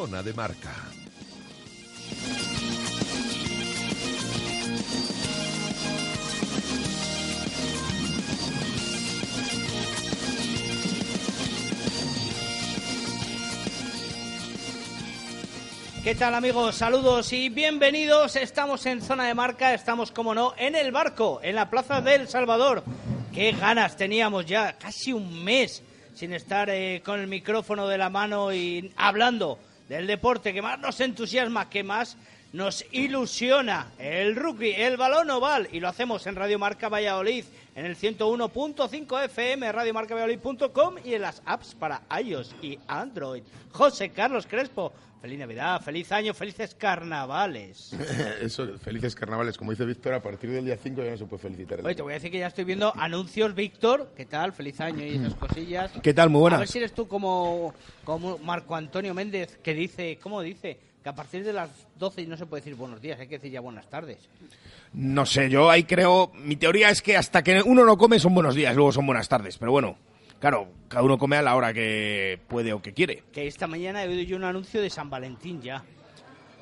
Zona de marca. ¿Qué tal amigos? Saludos y bienvenidos. Estamos en zona de marca, estamos como no en el barco, en la Plaza del Salvador. Qué ganas teníamos ya, casi un mes sin estar eh, con el micrófono de la mano y hablando del deporte que más nos entusiasma, que más nos ilusiona, el rugby, el balón oval, y lo hacemos en Radio Marca Valladolid, en el 101.5 FM, radiomarcavalladolid.com y en las apps para iOS y Android. José Carlos Crespo, feliz Navidad, feliz año, felices carnavales. Eso, felices carnavales. Como dice Víctor, a partir del día 5 ya no se puede felicitar. el Oye, te voy a decir que ya estoy viendo anuncios, Víctor. ¿Qué tal? Feliz año y esas cosillas. ¿Qué tal? Muy A ver buenas. si eres tú como, como Marco Antonio Méndez, que dice, ¿cómo dice? Que a partir de las 12 no se puede decir buenos días, hay que decir ya buenas tardes. No sé, yo ahí creo. Mi teoría es que hasta que uno no come son buenos días, luego son buenas tardes. Pero bueno, claro, cada uno come a la hora que puede o que quiere. Que esta mañana he oído yo un anuncio de San Valentín ya.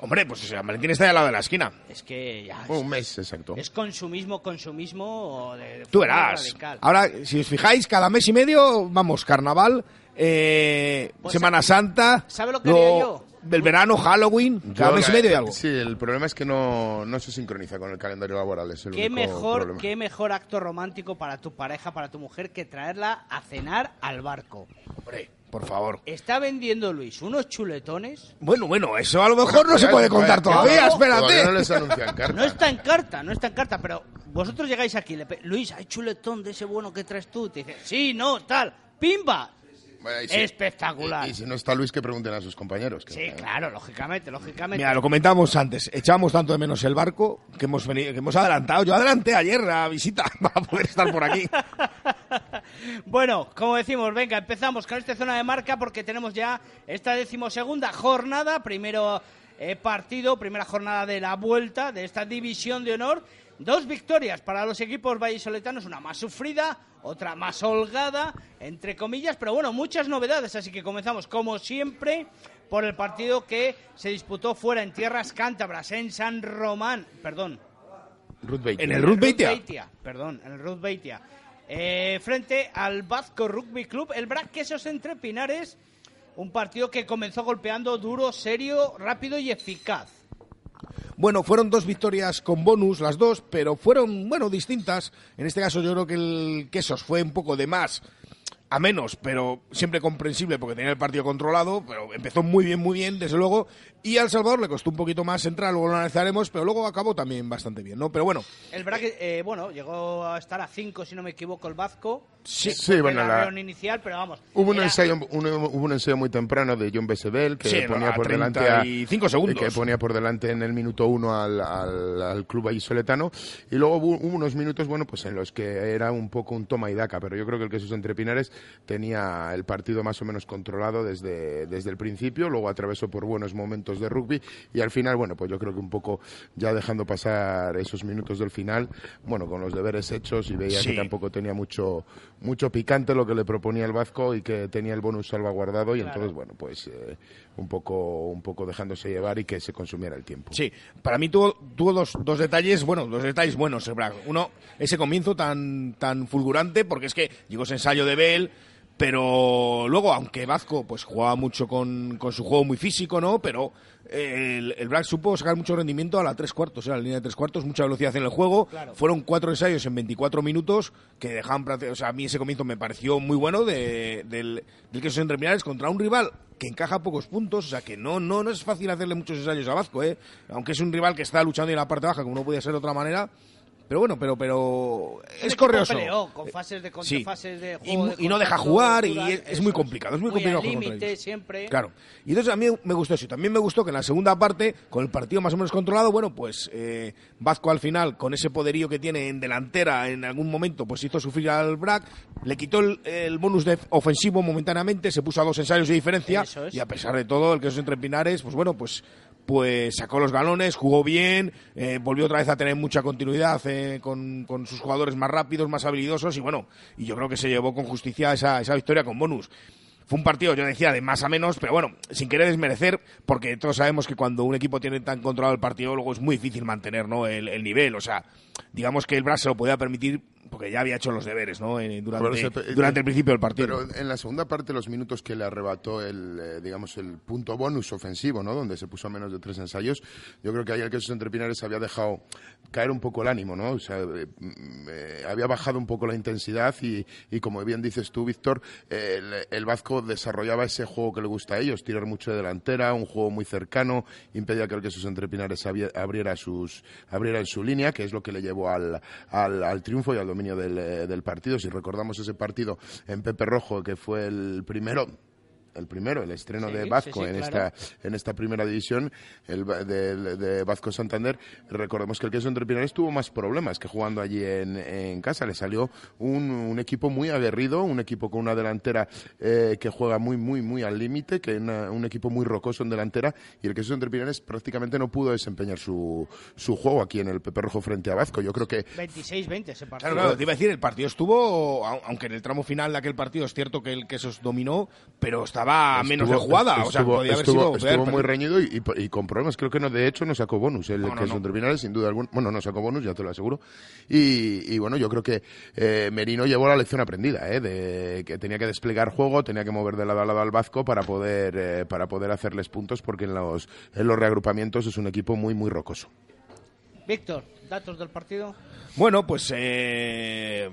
Hombre, pues sea, Valentín está ahí al lado de la esquina. Es que ya Oh, es, un mes, exacto. es consumismo, consumismo de, de Tú verás. radical. Ahora, si os fijáis, cada mes y medio, vamos, carnaval, eh, Pues, Semana Santa. ¿sabe lo que luego haría yo? Del verano, Halloween, cada Yo, mes y medio y algo. Sí, el problema es que no, no se sincroniza con el calendario laboral. Es el ¿Qué único mejor, problema. ¿Qué mejor acto romántico para tu pareja, para tu mujer, que traerla a cenar al barco? Hombre, por favor. Está vendiendo Luis unos chuletones. Bueno, bueno, eso a lo mejor no se puede contar todavía, espérate. No les anuncian carta. No está en carta, no está en carta, pero vosotros llegáis aquí, le Luis, hay chuletón de ese bueno que traes tú. Te dice, sí, no, tal, pimba. Bueno, y si- Espectacular. Y, y si no está Luis, que pregunten a sus compañeros. que- Sí, claro, lógicamente, lógicamente. Mira, lo comentamos antes. Echamos tanto de menos el barco que hemos venido, que hemos adelantado. Yo adelanté ayer la visita para poder estar por aquí. Bueno, como decimos, venga, empezamos con esta zona de marca porque tenemos ya esta decimosegunda jornada, primero eh, partido, primera jornada de la vuelta de esta división de honor. Dos victorias para los equipos vallisoletanos, una más sufrida, otra más holgada, entre comillas, pero bueno, muchas novedades, así que comenzamos como siempre por el partido que se disputó fuera en tierras cántabras, en San Román, perdón. En el Ruth Beitia. Perdón, en el Ruth Beitia. Eh, frente al Vasco Rugby Club, el Brac Quesos entre Pinares, un partido que comenzó golpeando duro, serio, rápido y eficaz. Bueno, fueron dos victorias con bonus, las dos, pero fueron, bueno, distintas. En este caso yo creo que el Quesos fue un poco de más a menos, pero siempre comprensible porque tenía el partido controlado, pero empezó muy bien, muy bien, desde luego. Y al Salvador le costó un poquito más entrar, luego lo analizaremos, pero luego acabó también bastante bien, ¿no? Pero bueno, El Brac, eh, bueno, llegó a estar a 5, si no me equivoco, el Vasco. Sí, de bueno, la inicial, pero vamos. Hubo un, era- ensayo, un, hubo un ensayo muy temprano de John Besebel que Sí, ponía a por delante a, 35 segundos. que ponía por delante en el minuto uno al, al, al club vallisoletano y luego hubo, hubo unos minutos bueno pues en los que era un poco un toma y daca pero yo creo que el Quesos entre Pinares tenía el partido más o menos controlado desde, desde el principio luego atravesó por buenos momentos de rugby y al final bueno pues yo creo que un poco ya dejando pasar esos minutos del final bueno con los deberes hechos y veía Sí. que tampoco tenía mucho mucho picante lo que le proponía el Vasco y que tenía el bonus salvaguardado y Claro. entonces bueno pues eh, un poco un poco dejándose llevar y que se consumiera el tiempo Sí, para mí tuvo, tuvo dos, dos detalles, bueno, dos detalles buenos el. Uno, ese comienzo tan, tan fulgurante, porque es que llegó ese ensayo de Bell, Pero luego, aunque Vasco pues jugaba mucho con, con su juego muy físico, ¿no? Pero eh, el, el Black supo sacar mucho rendimiento a la tres cuartos, a la línea de tres cuartos, mucha velocidad en el juego. Claro. Fueron cuatro ensayos en 24 minutos que dejaban, o sea, a mí ese comienzo me pareció muy bueno de, del, del que son terminales contra un rival que encaja pocos puntos, o sea que no, no, no es fácil hacerle muchos ensayos a Vasco, ¿eh? aunque es un rival que está luchando en la parte baja, como no podía ser de otra manera. Pero bueno, pero, pero es correoso. peleó, con fases de Sí. contrafases de Y juego de y no deja jugar y es- es muy complicado, es muy complicado al límite ellos. siempre. Claro. Y entonces a mí me gustó eso. También me gustó que en la segunda parte, con el partido más o menos controlado, bueno, pues eh, Vasco al final, con ese poderío que tiene en delantera, en algún momento, pues hizo sufrir al Brac, le quitó el, el bonus de ofensivo momentáneamente, se puso a dos ensayos de diferencia. Es. Y a pesar de todo, el que es entre Pinares, pues bueno, pues pues sacó los galones, jugó bien, eh, volvió otra vez a tener mucha continuidad eh, con, con sus jugadores más rápidos, más habilidosos y bueno, y yo creo que se llevó con justicia esa, esa victoria con bonus. Fue un partido, yo decía, de más a menos, pero bueno, sin querer desmerecer, porque todos sabemos que cuando un equipo tiene tan controlado el partido, luego es muy difícil mantener ¿no? el, el nivel. O sea, digamos que el Brass se lo podía permitir porque ya había hecho los deberes ¿no? Eh, durante, se- durante el principio del partido. Pero en la segunda parte, los minutos que le arrebató el, eh, digamos, el punto bonus ofensivo, ¿no? Donde se puso a menos de tres ensayos, yo creo que ahí el queso entre Pinares había dejado caer un poco el ánimo, ¿no? O sea, eh, mm, eh, había bajado un poco la intensidad y, y como bien dices tú, Víctor, el, el Vasco desarrollaba ese juego que le gusta a ellos, tirar mucho de delantera, un juego muy cercano, impedía que el queso entre Pinares abriera sus, abriera en su línea, que es lo que le llevó al, al, al triunfo y al dominio del, eh, del partido. Si recordamos ese partido en Pepe Rojo, que fue el primero el primero, el estreno Sí, de sí, Vasco sí, en claro. esta en esta primera división el, de, de Vasco Santander. Recordemos que el queso entre Pinares tuvo más problemas que jugando allí en, en casa. Le salió un, un equipo muy aguerrido, un equipo con una delantera eh, que juega muy, muy, muy al límite, que una- un equipo muy rocoso en delantera. Y el queso entre Pinares prácticamente no pudo desempeñar su, su juego aquí en el Pepe Rojo frente a Vasco. Yo creo que 26-20 ese partido. Claro, claro, te iba a decir, el partido estuvo, au- aunque en el tramo final de aquel partido es cierto que el Quesos dominó, pero estaba a menos de Estuvo- jugada, o sea, estuvo- podía haber estuvo- sido... estuvo muy reñido y, y- y con problemas. Creo que no, de hecho no sacó bonus. El No, no, que es no. entre Pinares, sin duda alguna. Bueno, no sacó bonus, ya te lo aseguro. Y, y bueno, yo creo que eh, Merino llevó la lección aprendida, ¿eh? de que tenía que desplegar juego, tenía que mover de lado a lado al Vasco para poder, eh, para poder hacerles puntos, porque en los, en los reagrupamientos es un equipo muy, muy rocoso. Víctor, datos del partido. Bueno, pues eh,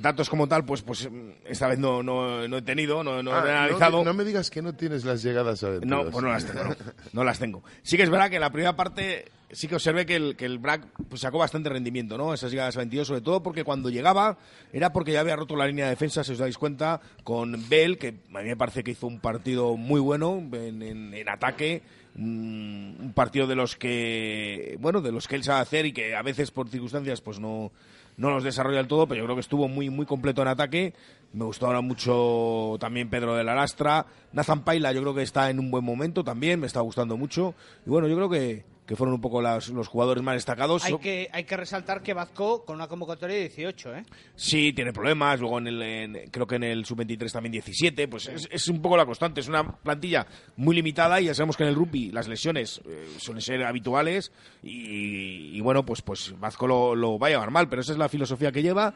datos como tal, pues pues esta vez no, no, no he tenido, no, no Ah, he analizado. no, no me digas que no tienes las llegadas a No, pues no las tengo, no, no las tengo. Sí que es verdad que en la primera parte sí que observé que el, que el Brack pues, sacó bastante rendimiento, ¿no? Esas llegadas a 22, sobre todo porque cuando llegaba era porque ya había roto la línea de defensa, si os dais cuenta, con Bell, que a mí me parece que hizo un partido muy bueno en, en- en ataque, un, un partido de los que, bueno, de los que él sabe hacer y que a veces por circunstancias pues no, no los desarrolla del todo, pero yo creo que estuvo muy, muy completo en ataque. Me gustó ahora mucho también Pedro de la Lastra. Nathan Paila yo creo que está en un buen momento también, me está gustando mucho. Y bueno, yo creo que, que fueron un poco las- los jugadores más destacados. Hay que, hay que resaltar que Vasco con una convocatoria de 18, ¿eh? Sí, tiene problemas. Luego en el, en- creo que en el sub-23 también 17. Pues es, es un poco la constante. Es una plantilla muy limitada y ya sabemos que en el rugby las lesiones eh, suelen ser habituales. Y, y bueno, pues, pues Vasco lo, lo va a llevar mal, pero esa es la filosofía que lleva.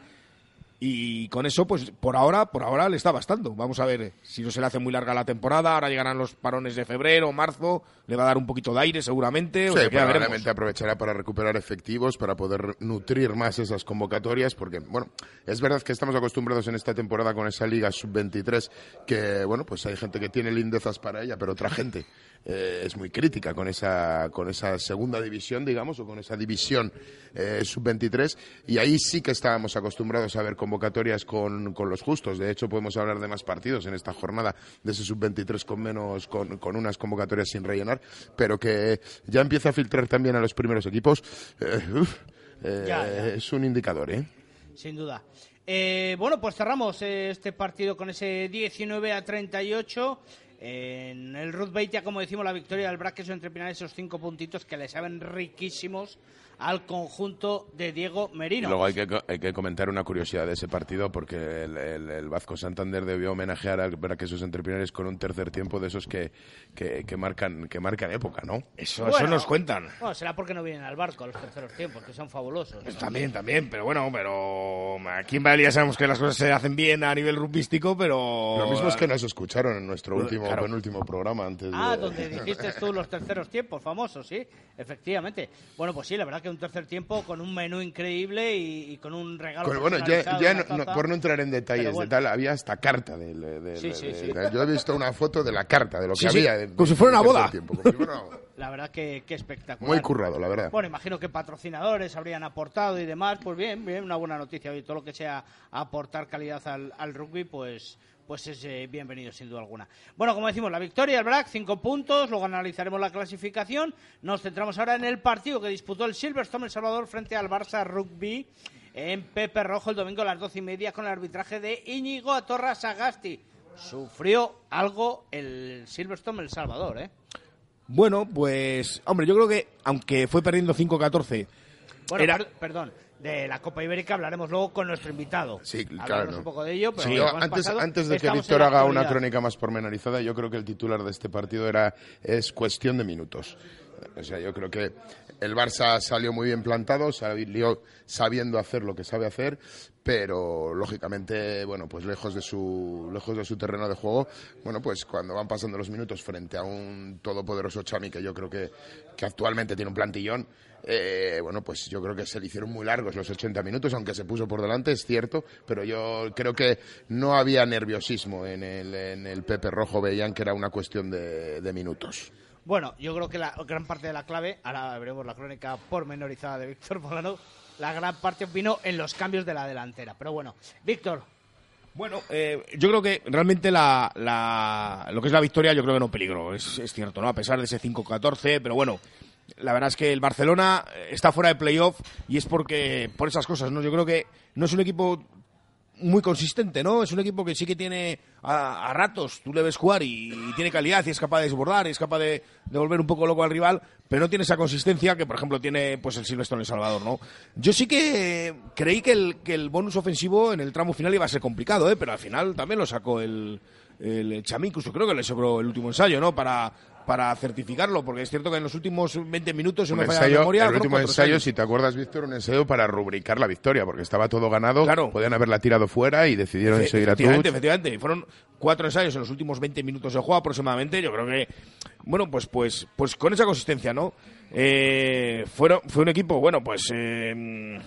Y con eso, pues por ahora, por ahora le está bastando. Vamos a ver eh, si no se le hace muy larga la temporada. Ahora llegarán los parones de febrero, marzo. Le va a dar un poquito de aire seguramente. o Sí, sea ya veremos. probablemente aprovechará para recuperar efectivos, para poder nutrir más esas convocatorias, porque, bueno, es verdad que estamos acostumbrados en esta temporada con esa Liga Sub-23, que, bueno, pues hay gente que tiene lindezas para ella, pero otra gente eh, es muy crítica con esa, con esa segunda división, digamos, o con esa división eh, Sub-23, y ahí sí que estábamos acostumbrados a ver convocatorias con, con los justos. De hecho, podemos hablar de más partidos en esta jornada de ese Sub-23 con menos, con, con unas convocatorias sin rellenar, pero que ya empieza a filtrar también a los primeros equipos. eh, uf, eh, Ya, ya. Es un indicador, ¿eh? Sin duda. Eh, bueno, pues cerramos eh, este partido con ese 19 a 38. En el Ruth ya como decimos, la victoria del Braque entre Pinares, esos cinco puntitos que le saben riquísimos al conjunto de Diego Merino. Y luego hay que, hay que comentar una curiosidad de ese partido porque el, el, el Vasco Santander debió homenajear al Braquesos Entrepinares con un tercer tiempo de esos que, que, que marcan que marcan época, ¿no? Eso, Bueno, eso nos cuentan. Bueno, será porque no vienen al barco a los terceros tiempos, que son fabulosos. También, también, pero bueno, pero aquí en Valencia sabemos que las cosas se hacen bien a nivel rupístico, pero... Lo mismo es que nos escucharon en nuestro último Claro. penúltimo programa antes de... Ah, donde dijiste tú los terceros tiempos famosos, sí, efectivamente. Bueno, pues sí, la verdad que un tercer tiempo con un menú increíble y, y con un regalo. Bueno, ya, personalizado, ya una no- no- taza. por no entrar en detalles Pero bueno. de tal, había hasta carta del- Sí, sí, sí. Yo he visto una foto de la carta, de lo Sí, que sí, había. de- como si fuera una boda. tiempo, como si fuera una boda. La verdad que, que espectacular. Muy currado, la verdad. Bueno, imagino que patrocinadores habrían aportado y demás. Pues bien, bien, una buena noticia. Oye, todo lo que sea aportar calidad al, al rugby, pues pues es eh, bienvenido sin duda alguna. Bueno, como decimos, la victoria del BRAC, cinco puntos, luego analizaremos la clasificación. Nos centramos ahora en el partido que disputó el Silverstone El Salvador frente al Barça Rugby en Pepe Rojo el domingo a las doce y media con el arbitraje de Íñigo Atorra Sagasti. Sufrió algo el Silverstone El Salvador, ¿eh? Bueno, pues, hombre, yo creo que aunque fue perdiendo 5-14, Bueno, Era- per- perdón, de la Copa Ibérica hablaremos luego con nuestro invitado. Sí, claro. Hablaremos un poco de ello, pero Sí, yo antes, pasado, antes de que Víctor haga una crónica más pormenorizada, yo creo que el titular de este partido era es cuestión de minutos. O sea, yo creo que el Barça salió muy bien plantado, salió sabiendo hacer lo que sabe hacer, pero lógicamente, bueno, pues lejos de su lejos de su terreno de juego, bueno, pues cuando van pasando los minutos frente a un todopoderoso Chami que yo creo que, que actualmente tiene un plantillón, eh, bueno, pues yo creo que se le hicieron muy largos los 80 minutos, aunque se puso por delante, es cierto, pero yo creo que no había nerviosismo en el, en el Pepe Rojo, veían que era una cuestión de, de minutos. Bueno, yo creo que la gran parte de la clave, ahora veremos la crónica pormenorizada de Víctor Molano, la gran parte vino en los cambios de la delantera. Pero bueno, Víctor, Bueno, eh, yo creo que realmente la, la- lo que es la victoria yo creo que no peligró, es, es cierto, ¿no? A pesar de ese 5-14, pero bueno, la verdad es que el Barcelona eh, está fuera de playoff y es porque por esas cosas, ¿no? Yo creo que no es un equipo muy consistente, ¿no? Es un equipo que sí que tiene a, ratos, tú le ves jugar y, tiene calidad y es capaz de desbordar, y es capaz de, de volver un poco loco al rival, pero no tiene esa consistencia que, por ejemplo, tiene pues el Silverstone en El Salvador, ¿no? Yo sí que creí que el, que el bonus ofensivo en el tramo final iba a ser complicado, ¿eh? Pero al final también lo sacó el, el Chamí, incluso creo que le sobró el último ensayo, ¿no? Para, para certificarlo, porque es cierto que en los últimos 20 minutos, no me falla la memoria, el último ensayo, si te acuerdas, Víctor, un ensayo para rubricar la victoria, porque estaba todo ganado, Claro. podían haberla tirado fuera y decidieron Efe- seguir a efectivamente, efectivamente. Fueron cuatro ensayos en los últimos 20 minutos de juego aproximadamente. Yo creo que, bueno, pues, pues, pues con esa consistencia, ¿no? Eh, fueron, fue un equipo, bueno, pues, eh,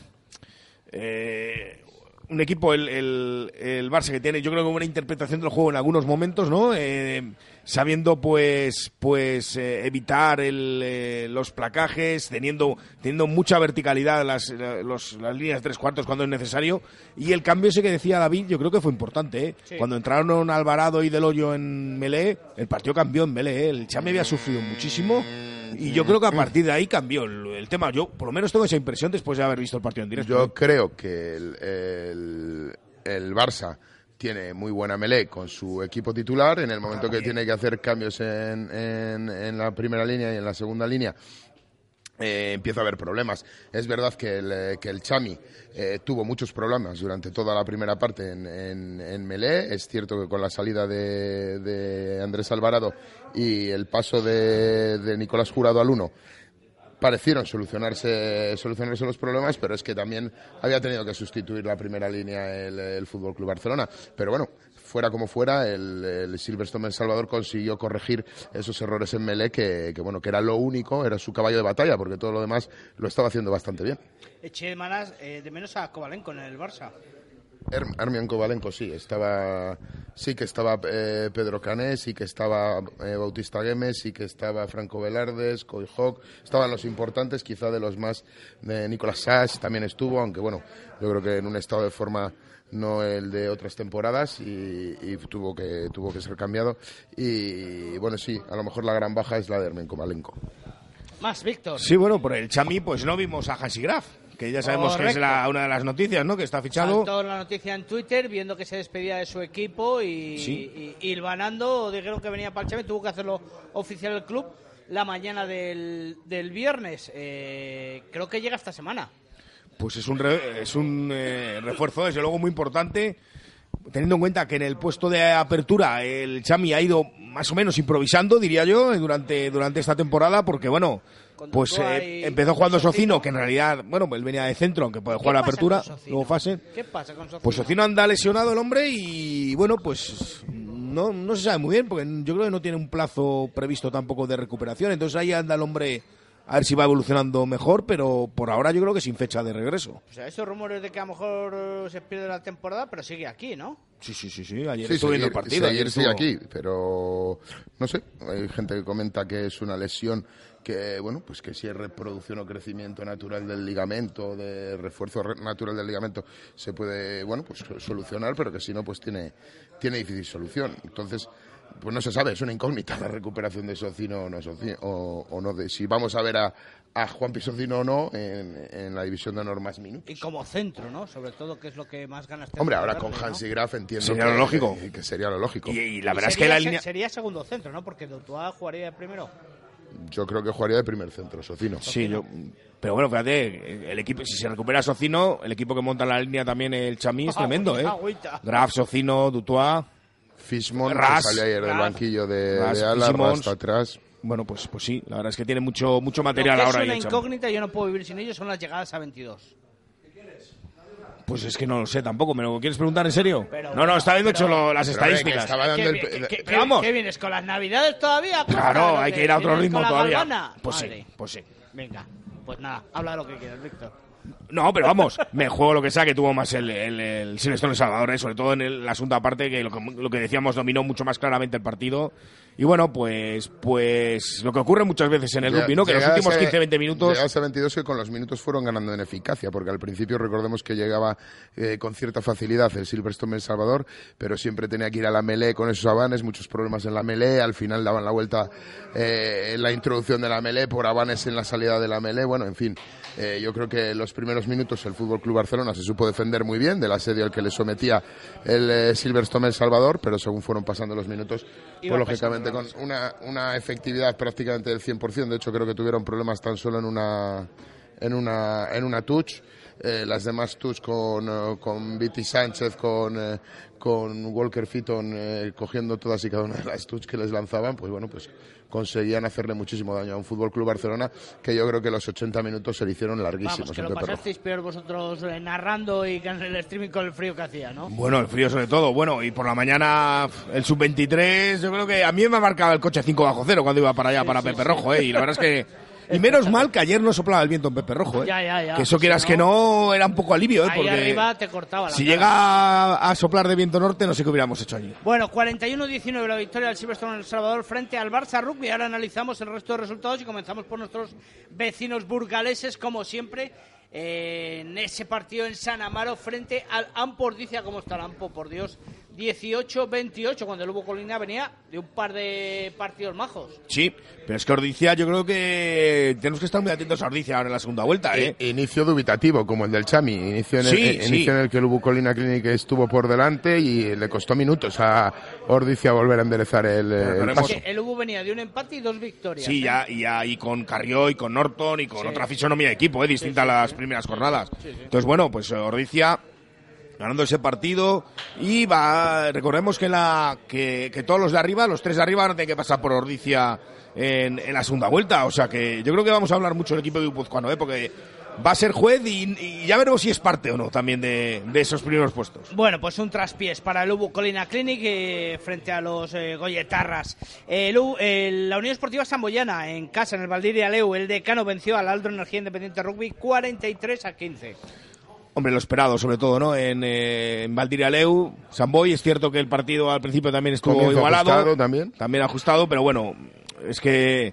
eh, un equipo, el, el, el Barça que tiene, yo creo que una interpretación del juego en algunos momentos, ¿no? Eh, sabiendo, pues, pues eh, evitar el, eh, los placajes, teniendo, teniendo mucha verticalidad las, eh, los- las líneas de tres cuartos cuando es necesario. Y el cambio ese que decía David, yo creo que fue importante, ¿eh? Sí. Cuando entraron Alvarado y Del Hoyo en Melé, el partido cambió en Melé, ¿eh? El Chame había sufrido muchísimo. Y yo creo que a partir de ahí cambió el, el tema. Yo, por lo menos, tengo esa impresión después de haber visto el partido en directo. Yo creo que el, el, el Barça tiene muy buena melee con su equipo titular. En el momento que tiene que hacer cambios en, en, en la primera línea y en la segunda línea, eh, empieza a haber problemas. Es verdad que el, eh, que el Chami eh, tuvo muchos problemas durante toda la primera parte en, en, en Melé. Es cierto que con la salida de, de Andrés Alvarado y el paso de, de Nicolás Jurado al 1 parecieron solucionarse, solucionarse los problemas, pero es que también había tenido que sustituir la primera línea el, Fútbol Club Barcelona. Pero bueno, fuera como fuera, el, el Silverstone El Salvador consiguió corregir esos errores en Melé, que, que, bueno, que era lo único, era su caballo de batalla, porque todo lo demás lo estaba haciendo bastante bien. eché de eh, de menos a Kovalenko en el Barça. Her- Armian Kovalenko sí, estaba, sí que estaba eh, Pedro Cané, sí que estaba eh, Bautista Gemes, sí que estaba Franco Velardes, Coy Hawk, estaban los importantes, quizá de los más, de Nicolás Sass también estuvo, aunque bueno, yo creo que en un estado de forma no el de otras temporadas y, y tuvo que tuvo que ser cambiado y bueno sí, a lo mejor la gran baja es la de Armian Kovalenko. Más, Víctor. Sí, bueno, por el Chami, pues no vimos a Hansi Graf, que ya sabemos que es la- una de las noticias, ¿no? Que está fichado. Saltó la noticia en Twitter viendo que se despedía de su equipo y, Sí. y, y hilvanando dijeron que venía para el Chame, tuvo que hacerlo oficial el club la mañana del, del viernes. Eh, creo que llega esta semana. Pues es un, re- es un eh, refuerzo, desde luego, muy importante, teniendo en cuenta que en el puesto de apertura el Chami ha ido más o menos improvisando, diría yo, eh, durante, durante esta temporada, porque, bueno, pues eh, empezó jugando Socino. Socino, que en realidad, bueno, él venía de centro, aunque puede jugar la ¿Qué pasa apertura, luego fase. ¿Qué pasa con Socino? Pues Socino anda lesionado el hombre y, bueno, pues no, no se sabe muy bien, porque yo creo que no tiene un plazo previsto tampoco de recuperación, entonces ahí anda el hombre a ver si va evolucionando mejor, pero por ahora yo creo que sin fecha de regreso. O sea, esos rumores de que a lo mejor eh, se pierde la temporada, pero sigue aquí, ¿no? Sí, sí, sí, sí. Ayer Sí, estuve viendo el partido. seguir ayer sí estuvo- aquí, pero no sé, hay gente que comenta que es una lesión que, bueno, pues que si es reproducción o crecimiento natural del ligamento, de refuerzo re- natural del ligamento, se puede, bueno, pues solucionar, pero que si no, pues tiene, tiene difícil solución. Entonces, pues no se sabe, es una incógnita la recuperación de Socino o no, Soci- o, o no de si vamos a ver a, a Juan Pisocino o no en, en la división de honor más minutos. Y como centro, ¿no? Sobre todo, que es lo que más ganas tiene Hombre, ahora con ¿no? Hansi Graf entiendo Sería que, lo lógico. que sería lo lógico. Y, y la Y verdad es que sería la línea... Sería segundo centro, ¿no? Porque Doutois jugaría de primero. Yo creo que jugaría de primer centro, Socino. Sí, yo... Pero bueno, fíjate, el equipo, si se recupera Socino, el equipo que monta la línea también, el Chamí, es tremendo, ¿eh? Graf, Socino, Dutois... Fishmon, Ras, que salió ayer del banquillo de, Ras, de Ala, atrás. Bueno, pues, pues sí, la verdad es que tiene mucho, mucho Lo material que es ahora ahí una incógnita, yo no puedo vivir sin ellos, son las llegadas a 22. Pues es que no lo sé tampoco, ¿me lo quieres preguntar en serio? Pero no, no, está viendo pero- hecho lo- las estadísticas. estaba dando ¿Qué, el Pero vamos. qué vienes con las navidades todavía? Claro, ¿Cómo hay que ir a otro ritmo con la todavía. galvana? Pues sí, Madre. pues sí. Venga, pues nada, habla lo que quieras, Víctor. No, pero vamos, me juego lo que sea que tuvo más el, el, el Silvestre El Salvador, ¿eh? sobre todo en el, la segunda parte, que lo, que lo que decíamos dominó mucho más claramente el partido. Y bueno, pues pues lo que ocurre muchas veces en el rugby, ¿no? Que los últimos ese- 15-20 minutos... llegaba ese 22 que con los minutos fueron ganando en eficacia, porque al principio recordemos que llegaba eh, con cierta facilidad el Silverstone El Salvador, pero siempre tenía que ir a la melee con esos avanes, muchos problemas en la melee, al final daban la vuelta eh, en la introducción de la melee por avanes en la salida de la melee, bueno, en fin, eh, yo creo que los primeros minutos el Fútbol Club Barcelona se supo defender muy bien del asedio al que le sometía el eh, Silverstone El Salvador, pero según fueron pasando los minutos, pues lógicamente con una, una efectividad prácticamente del 100%. De hecho, creo que tuvieron problemas tan solo en una, en una, en una touch. Eh, las demás touch con, eh, con Viti Sánchez, con, eh, con Walker Fitton eh, cogiendo todas y cada una de las touch que les lanzaban, pues bueno, pues conseguían hacerle muchísimo daño a un Fútbol Club Barcelona que yo creo que los 80 minutos se le hicieron larguísimos Vamos, que lo pasasteis peor vosotros eh, narrando y el streaming con el frío que hacía, ¿no? Bueno, el frío sobre todo. Bueno, y por la mañana el sub-23, yo creo que a mí me marcaba el coche 5 bajo cero cuando iba para allá, para Pepe Rojo, ¿eh? Y la verdad es que... Y menos mal que ayer no soplaba el viento en Pepe Rojo, ¿eh? Ya, ya, ya. Que eso quieras Si que no- era un poco alivio, ¿eh? Ahí Porque arriba te cortaba la si cara. llega a, a soplar de viento norte, no sé qué hubiéramos hecho allí. Bueno, 41-19 la victoria del Silverstone en El Salvador frente al Barça Rugby. Ahora analizamos el resto de resultados y comenzamos por nuestros vecinos burgaleses, como siempre, eh, en ese partido en San Amaro frente al Ampo Ordicia. ¿Cómo está el Ampo, por Dios? 18-28, cuando el Hugo Colina venía de un par de partidos majos. Sí, pero es que Ordicia, yo creo que tenemos que estar muy atentos a Ordicia ahora en la segunda vuelta, ¿eh? Inicio dubitativo, como el del Chami. Inicio en el, Sí, eh, sí. inicio en el que el Ubu Colina Clinic estuvo por delante y le costó minutos a Ordicia volver a enderezar el, el paso. Que el Hugo venía de un empate y dos victorias. Sí, ¿eh? ya, y ya, y con Carrió y con Norton y con Sí. otra fisonomía de equipo, ¿eh? distinta a las primeras jornadas. Entonces, bueno, pues eh, Ordicia ganando ese partido y va, recordemos que, la, que, todos los de arriba, los tres de arriba, van a tener que pasar por Ordicia en, en la segunda vuelta. O sea que yo creo que vamos a hablar mucho del equipo de Guipuzcoano, ¿eh? porque va a ser juez y, y ya veremos si es parte o no también de, esos primeros puestos. Bueno, pues un traspiés para el Ubu Colina Clinic eh, frente a los eh, Goyetarras. El U- el- la Unión Esportiva Samboyana en casa, en el Valdiria Leu, el decano venció al Aldro Energía Independiente Rugby 43 a 15. Hombre, lo esperado, sobre todo, ¿no? En, eh, en Valdiraleu, Samboy, es cierto que el partido al principio también estuvo Comienzo igualado. ajustado también. También ajustado, pero bueno, es que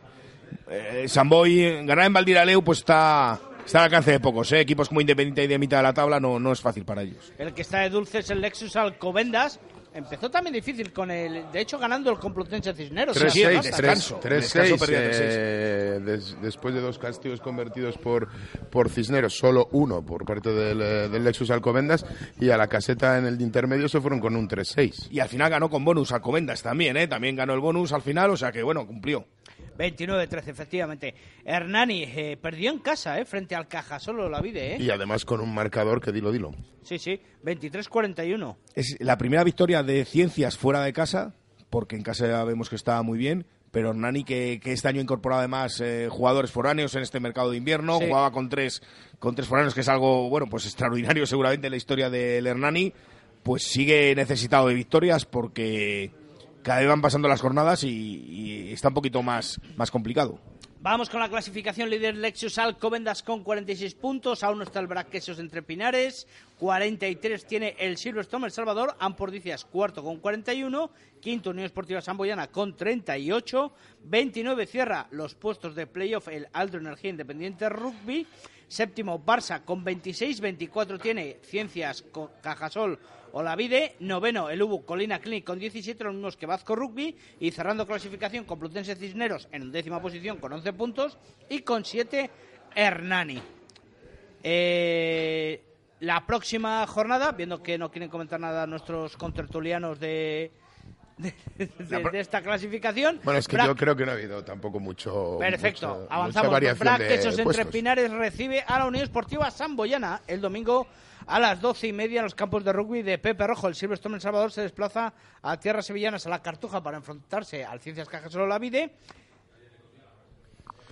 eh, Samboy, ganar en Valdiraleu, pues está, está al alcance de pocos, ¿eh? Equipos como Independiente y de mitad de la tabla no, no es fácil para ellos. El que está de dulce es el Lexus Alcobendas, Empezó también difícil con el, de hecho ganando el Complutense Cisneros. 3-6, Sí, descanso. 3-6, Descanso, pérdida de eh, des- después de dos castigos convertidos por, por Cisneros, solo uno por parte del, eh, del Lexus Alcobendas, y a la caseta en el intermedio se fueron con un 3-6. Y al final ganó con bonus Alcobendas también, ¿eh? También ganó el bonus al final, o sea que bueno, cumplió. 29-13, efectivamente. Hernani eh, perdió en casa, ¿eh? Frente al Caja, solo la vide, ¿eh? Y además con un marcador que dilo, dilo. Sí, sí, 23-41. Es la primera victoria de Ciencias fuera de casa, porque en casa ya vemos que estaba muy bien. Pero Hernani, que, que este año ha incorporado además eh, jugadores foráneos en este mercado de invierno, Sí. jugaba con tres, con tres foráneos, que es algo, bueno, pues extraordinario seguramente en la historia del Hernani, pues sigue necesitado de victorias porque cada vez van pasando las jornadas y, está un poquito más, más complicado. Vamos con la clasificación. Líder Lexus Alcobendas con 46 puntos, aún no está el Braquesos entre Pinares, 43 tiene el Silverstone El Salvador, Ampordicias cuarto con 41, quinto Unión Esportiva Samboyana con 38, 29 cierra los puestos de playoff el Aldo Energía Independiente Rugby, séptimo Barça con 26, 24 tiene Ciencias Cajasol Olavide, noveno el Ubu Colina Clinic con 17, los mismos que Vasco Rugby, y cerrando clasificación Complutense Cisneros en décima posición con 11 puntos y con 7 Hernani. Eh, la próxima jornada, viendo que no quieren comentar nada nuestros contertulianos de, de, de- de esta clasificación. Bueno, es que yo creo que no ha habido tampoco mucho. Perfecto, mucho- avanzamos. Brac, entre. Pinares recibe a la Unión Esportiva Samboyana el domingo a las doce y media en los campos de rugby de Pepe Rojo. El Silverstone El Salvador se desplaza a tierras sevillanas a la Cartuja para enfrentarse al Ciencias Cajas La Vide.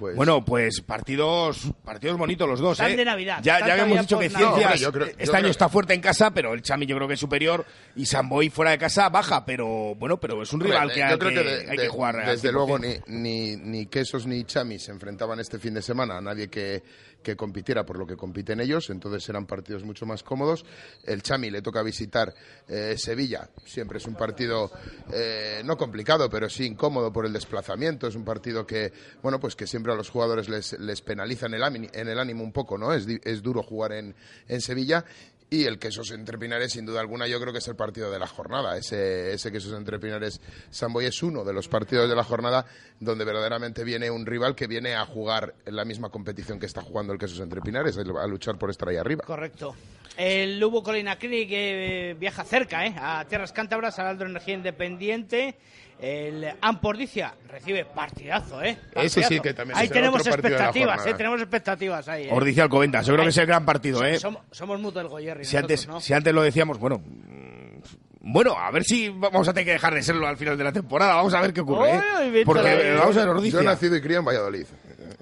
Pues- Bueno, pues partidos partidos bonitos los dos, Están ¿eh? de Navidad, Ya, ya habíamos dicho que. Ciencias No, hombre, yo creo- yo este año está fuerte en casa, pero el Chami yo creo que es superior y Samboy fuera de casa baja, pero bueno, pero es un rival que, hay creo que, que, de- hay de- que jugar. Desde 100%. luego, ni, ni, ni Quesos ni Chami se enfrentaban este fin de semana a nadie que, que compitiera por lo que compiten ellos, entonces eran partidos mucho más cómodos. El Chami le toca visitar eh, Sevilla, siempre es un partido eh, no complicado, pero sí incómodo por el desplazamiento. Es un partido que, bueno, pues que siempre a los jugadores les, les penaliza en el, en el ánimo un poco, ¿no? Es, es duro jugar en, en Sevilla. Y el Quesos entre Pinares, sin duda alguna, yo creo que es el partido de la jornada. Ese, ese Quesos entre Pinares Samboy es uno de los partidos de la jornada donde verdaderamente viene un rival que viene a jugar en la misma competición que está jugando el Quesos entre Pinares, a luchar por estar ahí arriba. Correcto. El Lubo Colina Clinic eh, viaja cerca, ¿eh? A Tierras Cántabras, al Aldo Energía Independiente. El Ampordicia recibe partidazo, ¿eh? Ese sí Partidazo. que también Ahí el tenemos expectativas. ¿eh? Tenemos expectativas ahí. ¿eh? Ordicia Alcobendas, yo creo que es el gran partido, ¿eh? Somos, somos mutuo del Goyerri. Si antes, ¿no? si antes lo decíamos, bueno, mm, bueno, a ver si vamos a tener que dejar de serlo al final de la temporada. Vamos a ver qué ocurre, ¿eh? Porque vamos a ver Yo Ordicia. he nacido y criado en Valladolid.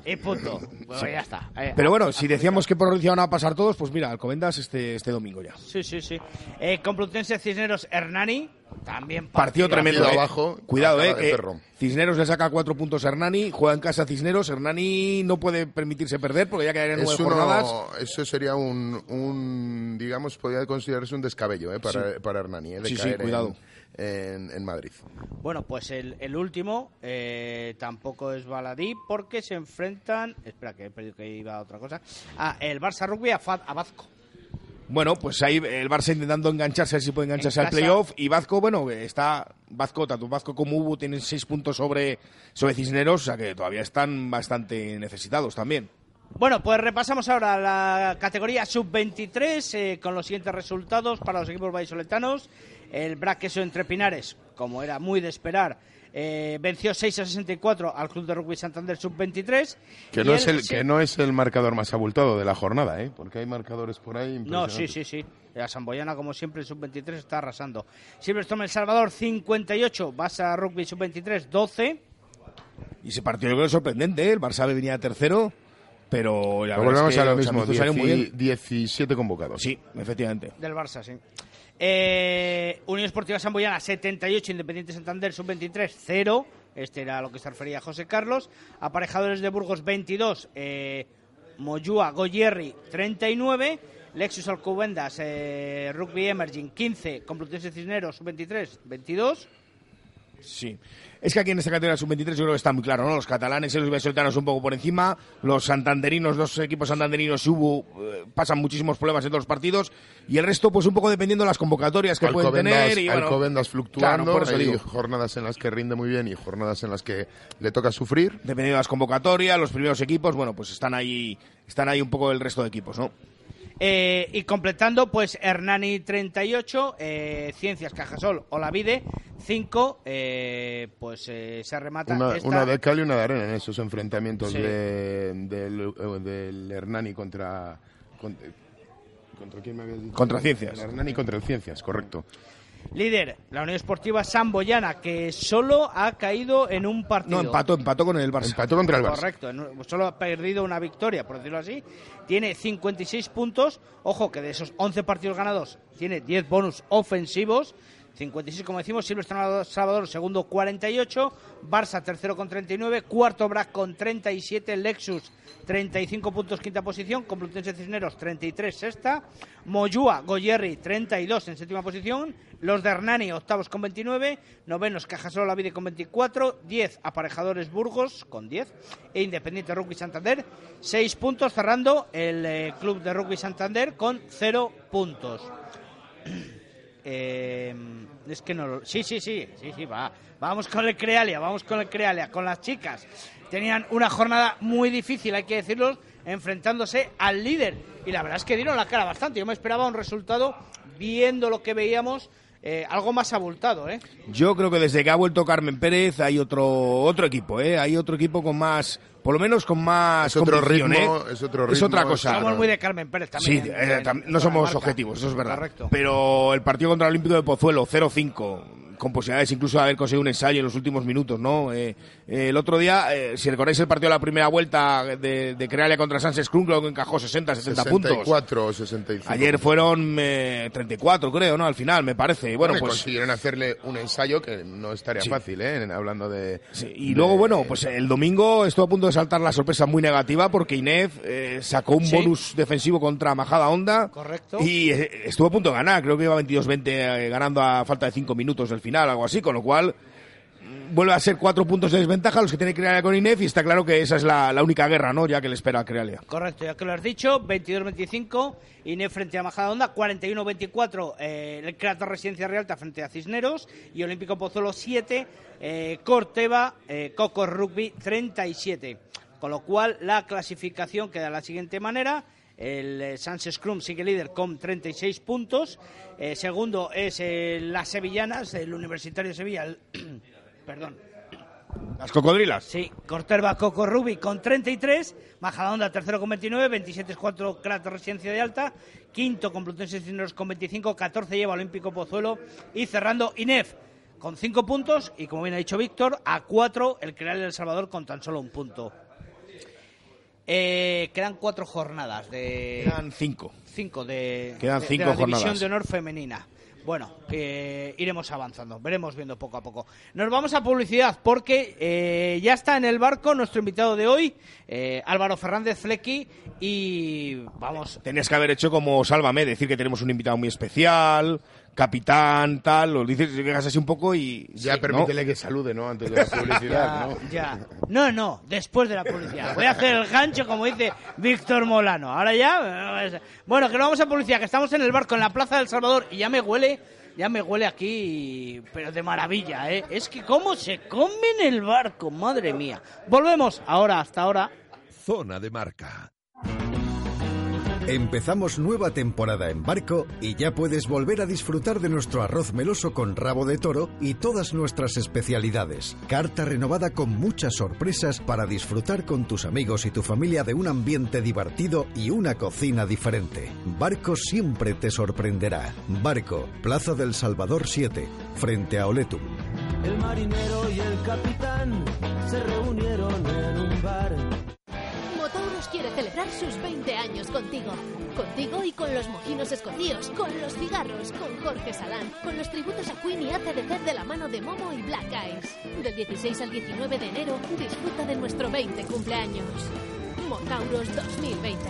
Y punto. Bueno, ya está. Eh, Pero bueno, si decíamos que por Ordicia van a pasar todos, pues mira, Alcobendas este, este domingo ya. Sí, sí, sí. Eh, Complutense Cisneros Hernani. También Partido tremendo. Partido eh. abajo, Cuidado, eh. que. Cisneros le saca cuatro puntos a Hernani, juega en casa Cisneros. Hernani no puede permitirse perder porque ya quedarían nueve uno- jornadas. eso sería un, un, digamos, podría considerarse un descabello eh, para, Sí. para Hernani, eh, de Sí, sí, caer cuidado. En, en Madrid. Bueno, pues el, el último eh, tampoco es baladí porque se enfrentan. Espera, que he perdido que iba a otra cosa. Ah, el Barça Rugby a, Fa- a Bazco. Bueno, pues ahí el Barça intentando engancharse, a ver si puede engancharse En al playoff. Y Vazco, bueno, está Vazco, tanto Vazco como Ubu tienen seis puntos sobre, sobre Cisneros, o sea que todavía están bastante necesitados también. Bueno, pues repasamos ahora la categoría sub-23 eh, con los siguientes resultados para los equipos vallisoletanos. El Braqueso entre Pinares, como era muy de esperar, eh, venció 6 a 64 al Club de Rugby Santander sub-23. Que Y no, es el, sí- que no es el marcador más abultado de la jornada, ¿eh? porque hay marcadores por ahí. No, sí, sí, sí. La Samboyana, como siempre, sub-23 está arrasando. Silverstone El Salvador 58, Basa Rugby sub-23 12. Y ese partido yo creo que es sorprendente, ¿eh? el Barça venía tercero, pero la Pero verdad volvemos es que a lo mismo, muy bien. 17 convocados. Sí, efectivamente. Del Barça, sí. Eh, Unión Esportiva Samboyana 78, Independiente Santander sub-23 0. Este era lo que se refería José Carlos. Aparejadores de Burgos 22, eh, Moyúa Goyerri 39. Lexus Alcobendas eh, Rugby Emerging 15, Complutense Cisneros sub-23 22. Sí. Es que aquí en esta categoría sub-23 yo creo que está muy claro, ¿no? Los catalanes y los vallisoletanos un poco por encima, los santanderinos, dos equipos santanderinos y eh, pasan muchísimos problemas en todos los partidos y el resto pues un poco dependiendo de las convocatorias que pueden Alcobendas, tener y bueno, Alcobendas fluctuando, Claro, por eso hay digo. jornadas en las que rinde muy bien y jornadas en las que le toca sufrir. dependiendo de las convocatorias, los primeros equipos, bueno, pues están ahí están ahí un poco el resto de equipos, ¿no? Eh, y completando, pues Hernani 38, eh, Ciencias Cajasol Olavide 5, eh, pues eh, se remata Una, esta- una de cal y una de arena en esos enfrentamientos Sí. de- del, eh, del Hernani contra, con- ¿Contra quién me habías dicho? Contra Ciencias. El Hernani contra el Ciencias, correcto. Líder, la Unión Esportiva Samboyana, que solo ha caído en un partido. No, empató, empató con el Barça. Empató contra el Barça. Correcto, solo ha perdido una victoria, por decirlo así. Tiene 56 puntos. Ojo que de esos 11 partidos ganados tiene 10 bonus ofensivos. 56, como decimos, Silvestre Salvador, segundo 48, Barça tercero con 39, cuarto Brac con 37, Lexus 35 puntos quinta posición, Complutense Cisneros 33 sexta, Moyúa Goyerri 32 en séptima posición, los de Hernani octavos con 29, novenos Cajasol Lavide con 24, 10 Aparejadores Burgos con 10 e Independiente Rugby Santander 6 puntos cerrando el eh, Club de Rugby Santander con 0 puntos. Eh, es que no. Sí, sí, sí, sí, sí, va. Vamos con el Crealia, vamos con el Crealia, con las chicas. Tenían una jornada muy difícil, hay que decirlo, enfrentándose al líder. Y la verdad es que dieron la cara bastante. Yo me esperaba un resultado, viendo lo que veíamos, eh, algo más abultado, ¿eh? Yo creo que desde que ha vuelto Carmen Pérez hay otro otro equipo, ¿eh? Hay otro equipo con más, por lo menos con más Es otro ritmo, ¿eh? es otro Es ritmo, otra es cosa. Somos muy de Carmen Pérez también. Sí, en- eh, tam- en no somos objetivos, eso es verdad. Correcto. Pero el partido contra el Olímpico de Pozuelo, 0-5, con posibilidades incluso de haber conseguido un ensayo en los últimos minutos, ¿no? Eh, eh, el otro día, eh, si recordáis el partido de la primera vuelta de, de Crealia contra Sánchez Cruz, creo que encajó 60, 70 puntos. 64 o 65. Ayer fueron eh, 34, creo, ¿no? Al final, me parece. Y bueno, pues... consiguieron hacerle un ensayo que no estaría Sí. fácil, ¿eh? Hablando de... Sí, y luego, bueno, pues el domingo estuvo a punto de saltar la sorpresa muy negativa porque Inés eh, sacó un Sí. bonus defensivo contra Majada Honda. Correcto. Y eh, estuvo a punto de ganar, creo que iba 22-20 eh, ganando a falta de 5 minutos del final, algo así, con lo cual vuelve a ser cuatro puntos de desventaja los que tiene Crealia con Inés y está claro que esa es la, la única guerra, ¿no? Ya que le espera a Crealia. Correcto, ya que lo has dicho, 22-25, Inés frente a Majadahonda, 41-24, eh, el Crato Residencia Realta frente a Cisneros y Olímpico Pozuelo 7, eh, Corteva, eh, Coco Rugby 37. Con lo cual, la clasificación queda de la siguiente manera. El eh, Sánchez Scrum sigue líder con 36 puntos. Eh, segundo es eh, las Sevillanas, el Universitario de Sevilla. el- perdón, Las cocodrilas. Sí, Corterba Coco Rubi con 33, Majadahonda tercero con 29, 27 es 4 Crato Residencia de Alta, quinto Complutense Cisneros con 25, 14 lleva Olímpico Pozuelo y cerrando INEF con 5 puntos y como bien ha dicho Víctor, a 4 el Creal El Salvador con tan solo un punto. Eh, quedan cuatro jornadas de Quedan cinco. cinco de, Quedan cinco de la división jornadas. de honor femenina. Bueno, eh, iremos avanzando, veremos viendo poco a poco. Nos vamos a publicidad porque eh, ya está en el barco nuestro invitado de hoy, eh, Álvaro Fernández Flequi, y vamos, Tenías que haber hecho como Sálvame, decir que tenemos un invitado muy especial, capitán, tal, lo dices, llegas así un poco y... Ya sí, ¿no? permítele que salude, ¿no? Antes de la publicidad, ¿no? ya, no, no, después de la publicidad. Voy a hacer el gancho como dice Víctor Molano. Ahora ya, bueno, que no vamos a publicidad, que estamos en el barco en la Plaza del Salvador y ya me huele, ya me huele aquí, pero de maravilla, ¿eh? Es que cómo se come en el barco, madre mía. Volvemos ahora, hasta ahora. Zona de marca. Empezamos nueva temporada en barco y ya puedes volver a disfrutar de nuestro arroz meloso con rabo de toro y todas nuestras especialidades. Carta renovada con muchas sorpresas para disfrutar con tus amigos y tu familia de un ambiente divertido y una cocina diferente. Barco siempre te sorprenderá. Barco, Plaza del Salvador 7, frente a Oletum. El marinero y el capitán se reunieron en un bar. Celebrar sus 20 años contigo. Contigo y con los mojinos escocíos, con los cigarros, con Jorge Salán, con los tributos a Queen y ACDC de la mano de Momo y Black Eyes. Del 16 al 19 de enero, disfruta de nuestro 20 cumpleaños. Motauros 2020.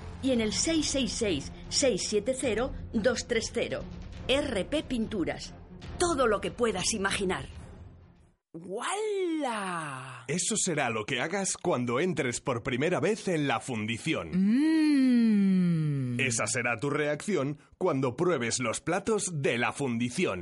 y en el 666-670-230. RP Pinturas. Todo lo que puedas imaginar. ¡Wala! Eso será lo que hagas cuando entres por primera vez en la fundición. Mm. Esa será tu reacción cuando pruebes los platos de la fundición.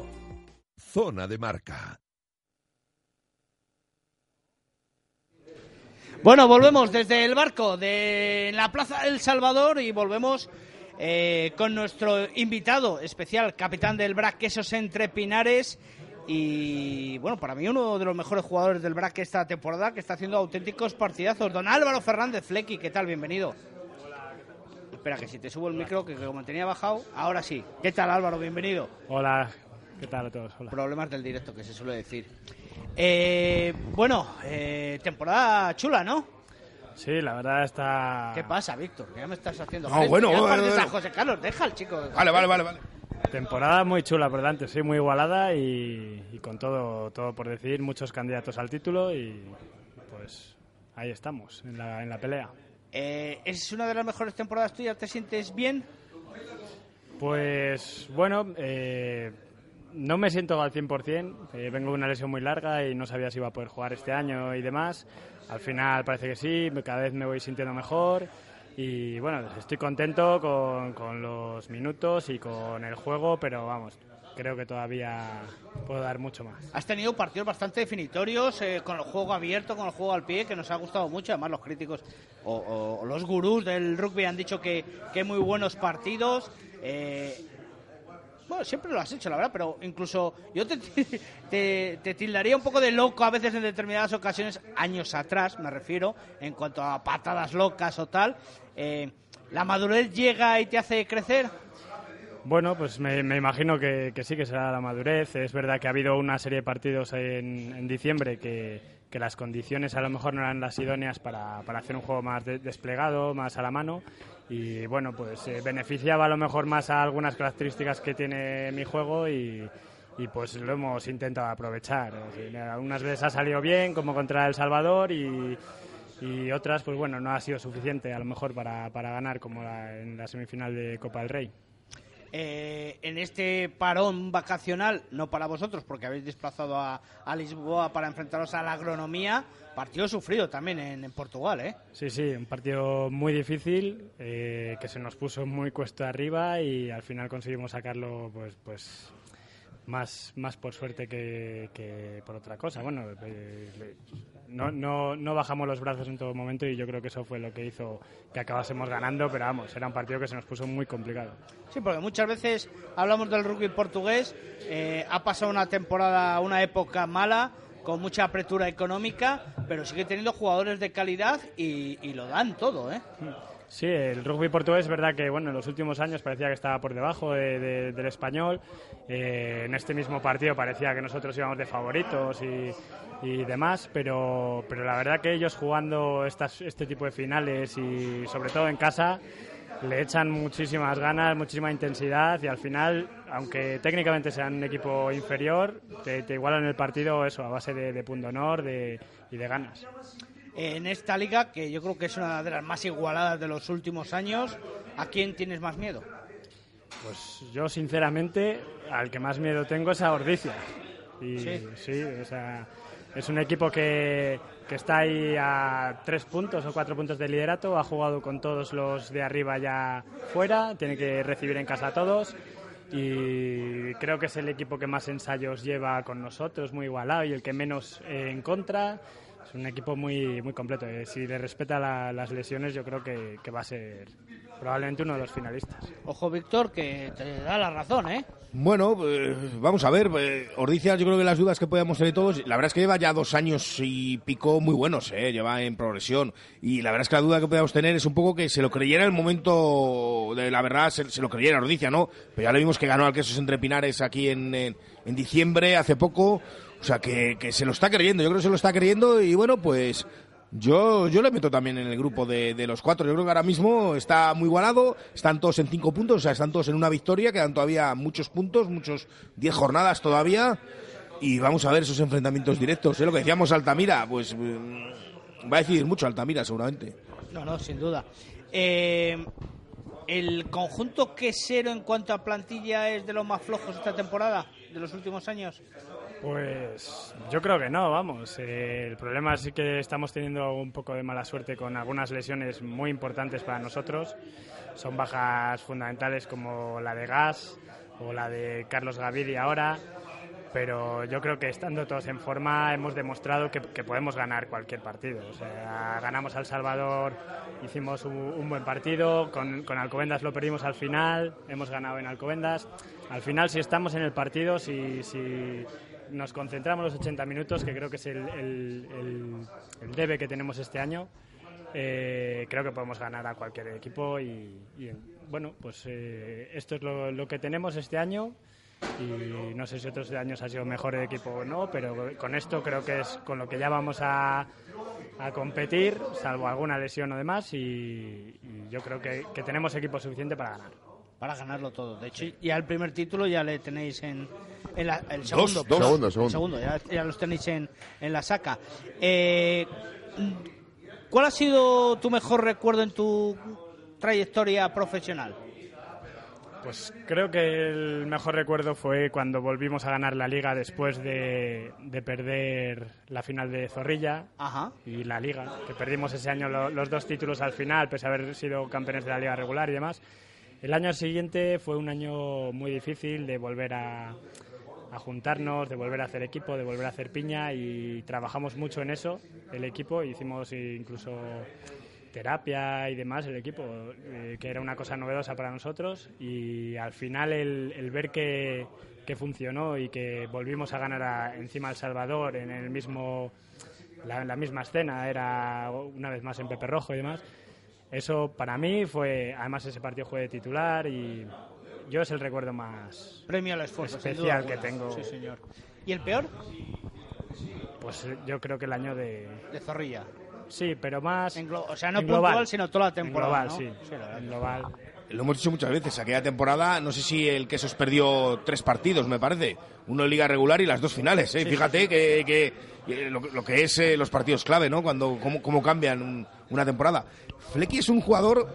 Zona de marca. Bueno, volvemos desde el barco de la Plaza del Salvador y volvemos eh, con nuestro invitado especial, capitán del BRAC Quesos Entre Pinares. Y bueno, para mí uno de los mejores jugadores del BRAC esta temporada, que está haciendo auténticos partidazos. Don Álvaro Fernández Flecky, ¿qué tal? Bienvenido. Espera, que si te subo el micro, que como tenía bajado, ahora sí. ¿Qué tal Álvaro? Bienvenido. Hola, ¿qué tal a todos? Hola. Problemas del directo, que se suele decir. Eh, bueno, eh, temporada chula, ¿no? Sí, la verdad está... ¿Qué pasa, Víctor? Ya me estás haciendo... No, bueno, ya bueno, pareces bueno. a José Carlos, deja al chico. Vale, vale, vale, vale. Temporada muy chula por delante, sí, muy igualada y, y con todo, todo por decir, muchos candidatos al título y pues ahí estamos, en la, en la pelea. Eh, ¿Es una de las mejores temporadas tuyas? ¿Te sientes bien? Pues bueno, eh, no me siento al 100%, eh, vengo de una lesión muy larga y no sabía si iba a poder jugar este año y demás. Al final parece que sí, cada vez me voy sintiendo mejor y bueno, estoy contento con, con los minutos y con el juego, pero vamos, creo que todavía puedo dar mucho más. Has tenido partidos bastante definitorios, eh, con el juego abierto, con el juego al pie, que nos ha gustado mucho. Además, los críticos o, los gurús del rugby han dicho que, que muy buenos partidos. Eh, bueno, siempre lo has hecho, la verdad, pero incluso yo te, te, te tildaría un poco de loco a veces en determinadas ocasiones, años atrás me refiero, en cuanto a patadas locas o tal. Eh, ¿La madurez llega y te hace crecer? Bueno, pues me, me imagino que, que sí, que será la madurez. Es verdad que ha habido una serie de partidos en, diciembre que, las condiciones a lo mejor no eran las idóneas para, para hacer un juego más de- desplegado, más a la mano. Y bueno, pues eh, beneficiaba a lo mejor más a algunas características que tiene mi juego y, pues lo hemos intentado aprovechar. Algunas veces ha salido bien, como contra El Salvador, y, y otras, pues bueno, no ha sido suficiente a lo mejor para, para ganar, como la- en la semifinal de Copa del Rey. Eh, en este parón vacacional, no para vosotros, porque habéis desplazado a, Lisboa para enfrentaros a la agronomía, partido sufrido también en, en Portugal, ¿eh? Sí, sí, un partido muy difícil eh, que se nos puso muy cuesta arriba y al final conseguimos sacarlo pues pues más, más por suerte que, que por otra cosa. Bueno, eh, no, no, no bajamos los brazos en todo momento y yo creo que eso fue lo que hizo que acabásemos ganando, pero vamos, era un partido que se nos puso muy complicado. Sí, porque muchas veces hablamos del rugby portugués, eh, ha pasado una temporada, una época mala, con mucha apertura económica, pero sigue teniendo jugadores de calidad y, y lo dan todo, ¿eh? Sí, el rugby portugués es verdad que bueno, en los últimos años parecía que estaba por debajo de- de- del español. Eh, en este mismo partido parecía que nosotros íbamos de favoritos y, demás, pero, pero la verdad que ellos jugando estas, este tipo de finales y sobre todo en casa le echan muchísimas ganas, muchísima intensidad y al final, aunque técnicamente sean un equipo inferior, te, te igualan el partido eso a base de, de punto honor de, y de ganas. En esta liga, que yo creo que es una de las más igualadas de los últimos años, ¿a quién tienes más miedo? Pues yo, sinceramente, al que más miedo tengo es a Ordicia. Y Sí. sí, o sea, es un equipo que, que está ahí a tres puntos o cuatro puntos de liderato, ha jugado con todos los de arriba ya fuera, tiene que recibir en casa a todos y creo que es el equipo que más ensayos lleva con nosotros, muy igualado y el que menos eh, en contra. Es un equipo muy, muy completo. eh. Si le respeta la- las lesiones, yo creo que, que va a ser probablemente uno de los finalistas. Ojo, Víctor, que te da la razón, ¿eh? Bueno, eh, vamos a ver. eh, Ordizia, yo creo que las dudas que podíamos tener todos, la verdad es que lleva ya dos años y pico muy buenos, eh, lleva en progresión. Y la verdad es que la duda que podíamos tener es un poco que se lo creyera el momento de la verdad, se, se lo creyera Ordizia, ¿no? Pero ya lo vimos que ganó al Quesos Entre Pinares aquí en, en, en diciembre, hace poco. O sea, que, que se lo está creyendo, yo creo que se lo está creyendo y bueno, pues yo, yo le meto también en el grupo de, de los cuatro. Yo creo que ahora mismo está muy igualado, están todos en cinco puntos, o sea, están todos en una victoria, quedan todavía muchos puntos, muchos diez jornadas todavía. Y vamos a ver esos enfrentamientos directos. Es lo que decíamos Altamira, pues mm, va a decidir mucho Altamira seguramente. No, no, sin duda. Eh, ¿El conjunto quesero en cuanto a plantilla es de los más flojos esta temporada, de los últimos años? Pues yo creo que no, vamos. Eh, el problema es que estamos teniendo un poco de mala suerte con algunas lesiones muy importantes para nosotros. Son bajas fundamentales como la de Gas o la de Carlos Gavidi ahora. Pero yo creo que estando todos en forma hemos demostrado que, podemos ganar cualquier partido. O sea, ganamos al Salvador, hicimos un, un buen partido, con, con Alcobendas lo perdimos al final, hemos ganado en Alcobendas. Al final, si estamos en el partido, si, si nos concentramos los 80 minutos, que creo que es el, el- debe que tenemos este año, eh, creo que podemos ganar a cualquier equipo y, bueno, pues eh, esto es lo, que tenemos este año y no sé si otros años ha sido mejor el equipo o no, pero con esto creo que es con lo que ya vamos a, a competir, salvo alguna lesión o demás, y, yo creo que tenemos equipo suficiente para ganar. Para ganarlo todo. De hecho, ya el primer título ya le tenéis en, en la, el segundo. dos. perdón, Segundo, el segundo. segundo, ya, ya los tenéis en, en la saca. Eh, ¿Cuál ha sido tu mejor recuerdo en tu trayectoria profesional? Pues creo que el mejor recuerdo fue cuando volvimos a ganar la liga después de, de perder la final de Zorrilla Ajá. y la liga, que perdimos ese año lo- los dos títulos al final, pese a haber sido campeones de la liga regular y demás. El año siguiente fue un año muy difícil de volver a, juntarnos, de volver a hacer equipo, de volver a hacer piña y trabajamos mucho en eso, el equipo, hicimos incluso terapia y demás, el equipo, eh, que era una cosa novedosa para nosotros. Y al final el, el ver que, funcionó y que volvimos a ganar encima El Salvador en el mismo la, la misma escena, era una vez más en Pepe Rojo y demás, eso para mí fue, además ese partido fue de titular y yo es el recuerdo más Premio al esfuerzo. sin especial que tengo. Sí, señor. ¿Y el peor? Pues yo creo que el año de... De Zorrilla. Sí, pero más... En glo- o sea, no en puntual, sino toda la En temporada, global, ¿no? sí. Sí, en global. Lo hemos dicho muchas veces, aquella temporada, no sé si el Quesos perdió tres partidos, me parece. Uno en liga regular y las dos finales, ¿eh? Sí, Fíjate que, que- que lo, lo que es eh, los partidos clave, ¿no? Cuando, cómo, cómo cambian un- una temporada. Flecky es un jugador,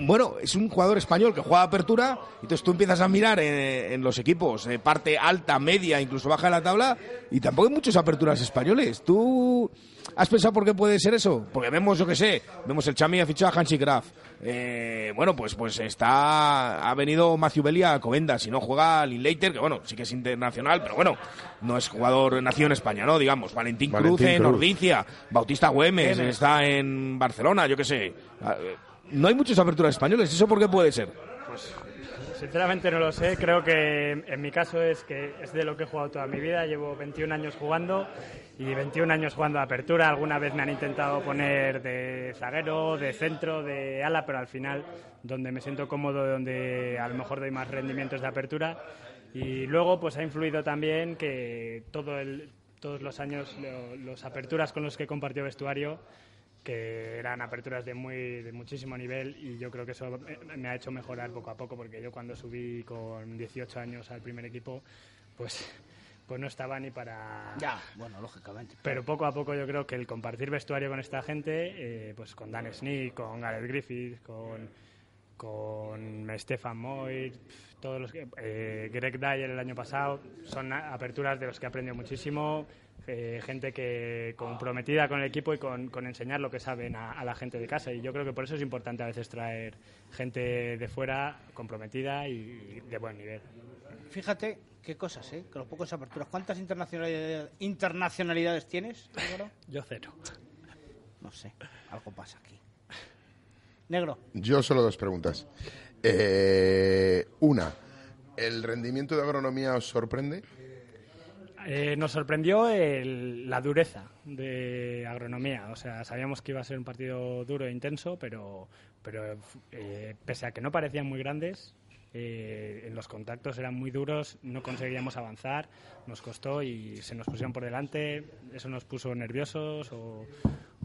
bueno, es un jugador español que juega apertura, y entonces tú empiezas a mirar en, en los equipos, eh, parte alta, media, incluso baja de la tabla, y tampoco hay muchas aperturas españoles. ¿Tú has pensado por qué puede ser eso? Porque vemos, yo qué sé, vemos el Chami ha fichado a Hansi Graf. Eh, bueno, pues pues está ha venido Matthew Belli a Covendas, si no juega Linklater, que bueno, sí que es internacional, pero bueno, no es jugador nacido en España, ¿no? Digamos, Valentín, Valentín Cruz en. Ordicia, Bautista Güemes, Güemes. está en Barcelona, yo qué sé. No hay muchas aperturas españoles, ¿eso por qué puede ser? Sinceramente no lo sé, creo que en mi caso es que es de lo que he jugado toda mi vida, llevo 21 años jugando y 21 años jugando a apertura, alguna vez me han intentado poner de zaguero, de centro, de ala, pero al final donde me siento cómodo, donde a lo mejor doy más rendimientos de apertura y luego pues ha influido también que todos los años los aperturas con los que compartió vestuario que eran aperturas de muy de muchísimo nivel y yo creo que eso me- ha hecho mejorar poco a poco porque yo cuando subí con 18 años al primer equipo pues pues no estaba ni para Ya, bueno, lógicamente. pero poco a poco yo creo que el compartir vestuario con esta gente, eh, pues con Dan Sneak, con Gareth Griffith, con, con Stefan Moy, pf, todos los que, eh, Greg Dyer el año pasado, son aperturas de los que he aprendido muchísimo, eh, gente que comprometida con el equipo y con, con enseñar lo que saben a, a la gente de casa. Y yo creo que por eso es importante a veces traer gente de fuera comprometida y de buen nivel. Fíjate qué cosas, ¿eh? Con los pocos aperturas. ¿Cuántas internacionalidades, internacionalidades tienes, Negro? Yo cero. No sé, algo pasa aquí. Negro. Yo solo dos preguntas. Eh, una, ¿el rendimiento de agronomía os sorprende? Eh, nos sorprendió el- la dureza de agronomía. O sea, sabíamos que iba a ser un partido duro e intenso, pero, pero eh, pese a que no parecían muy grandes, eh, los contactos eran muy duros, no conseguíamos avanzar, nos costó y se nos pusieron por delante. Eso nos puso nerviosos o,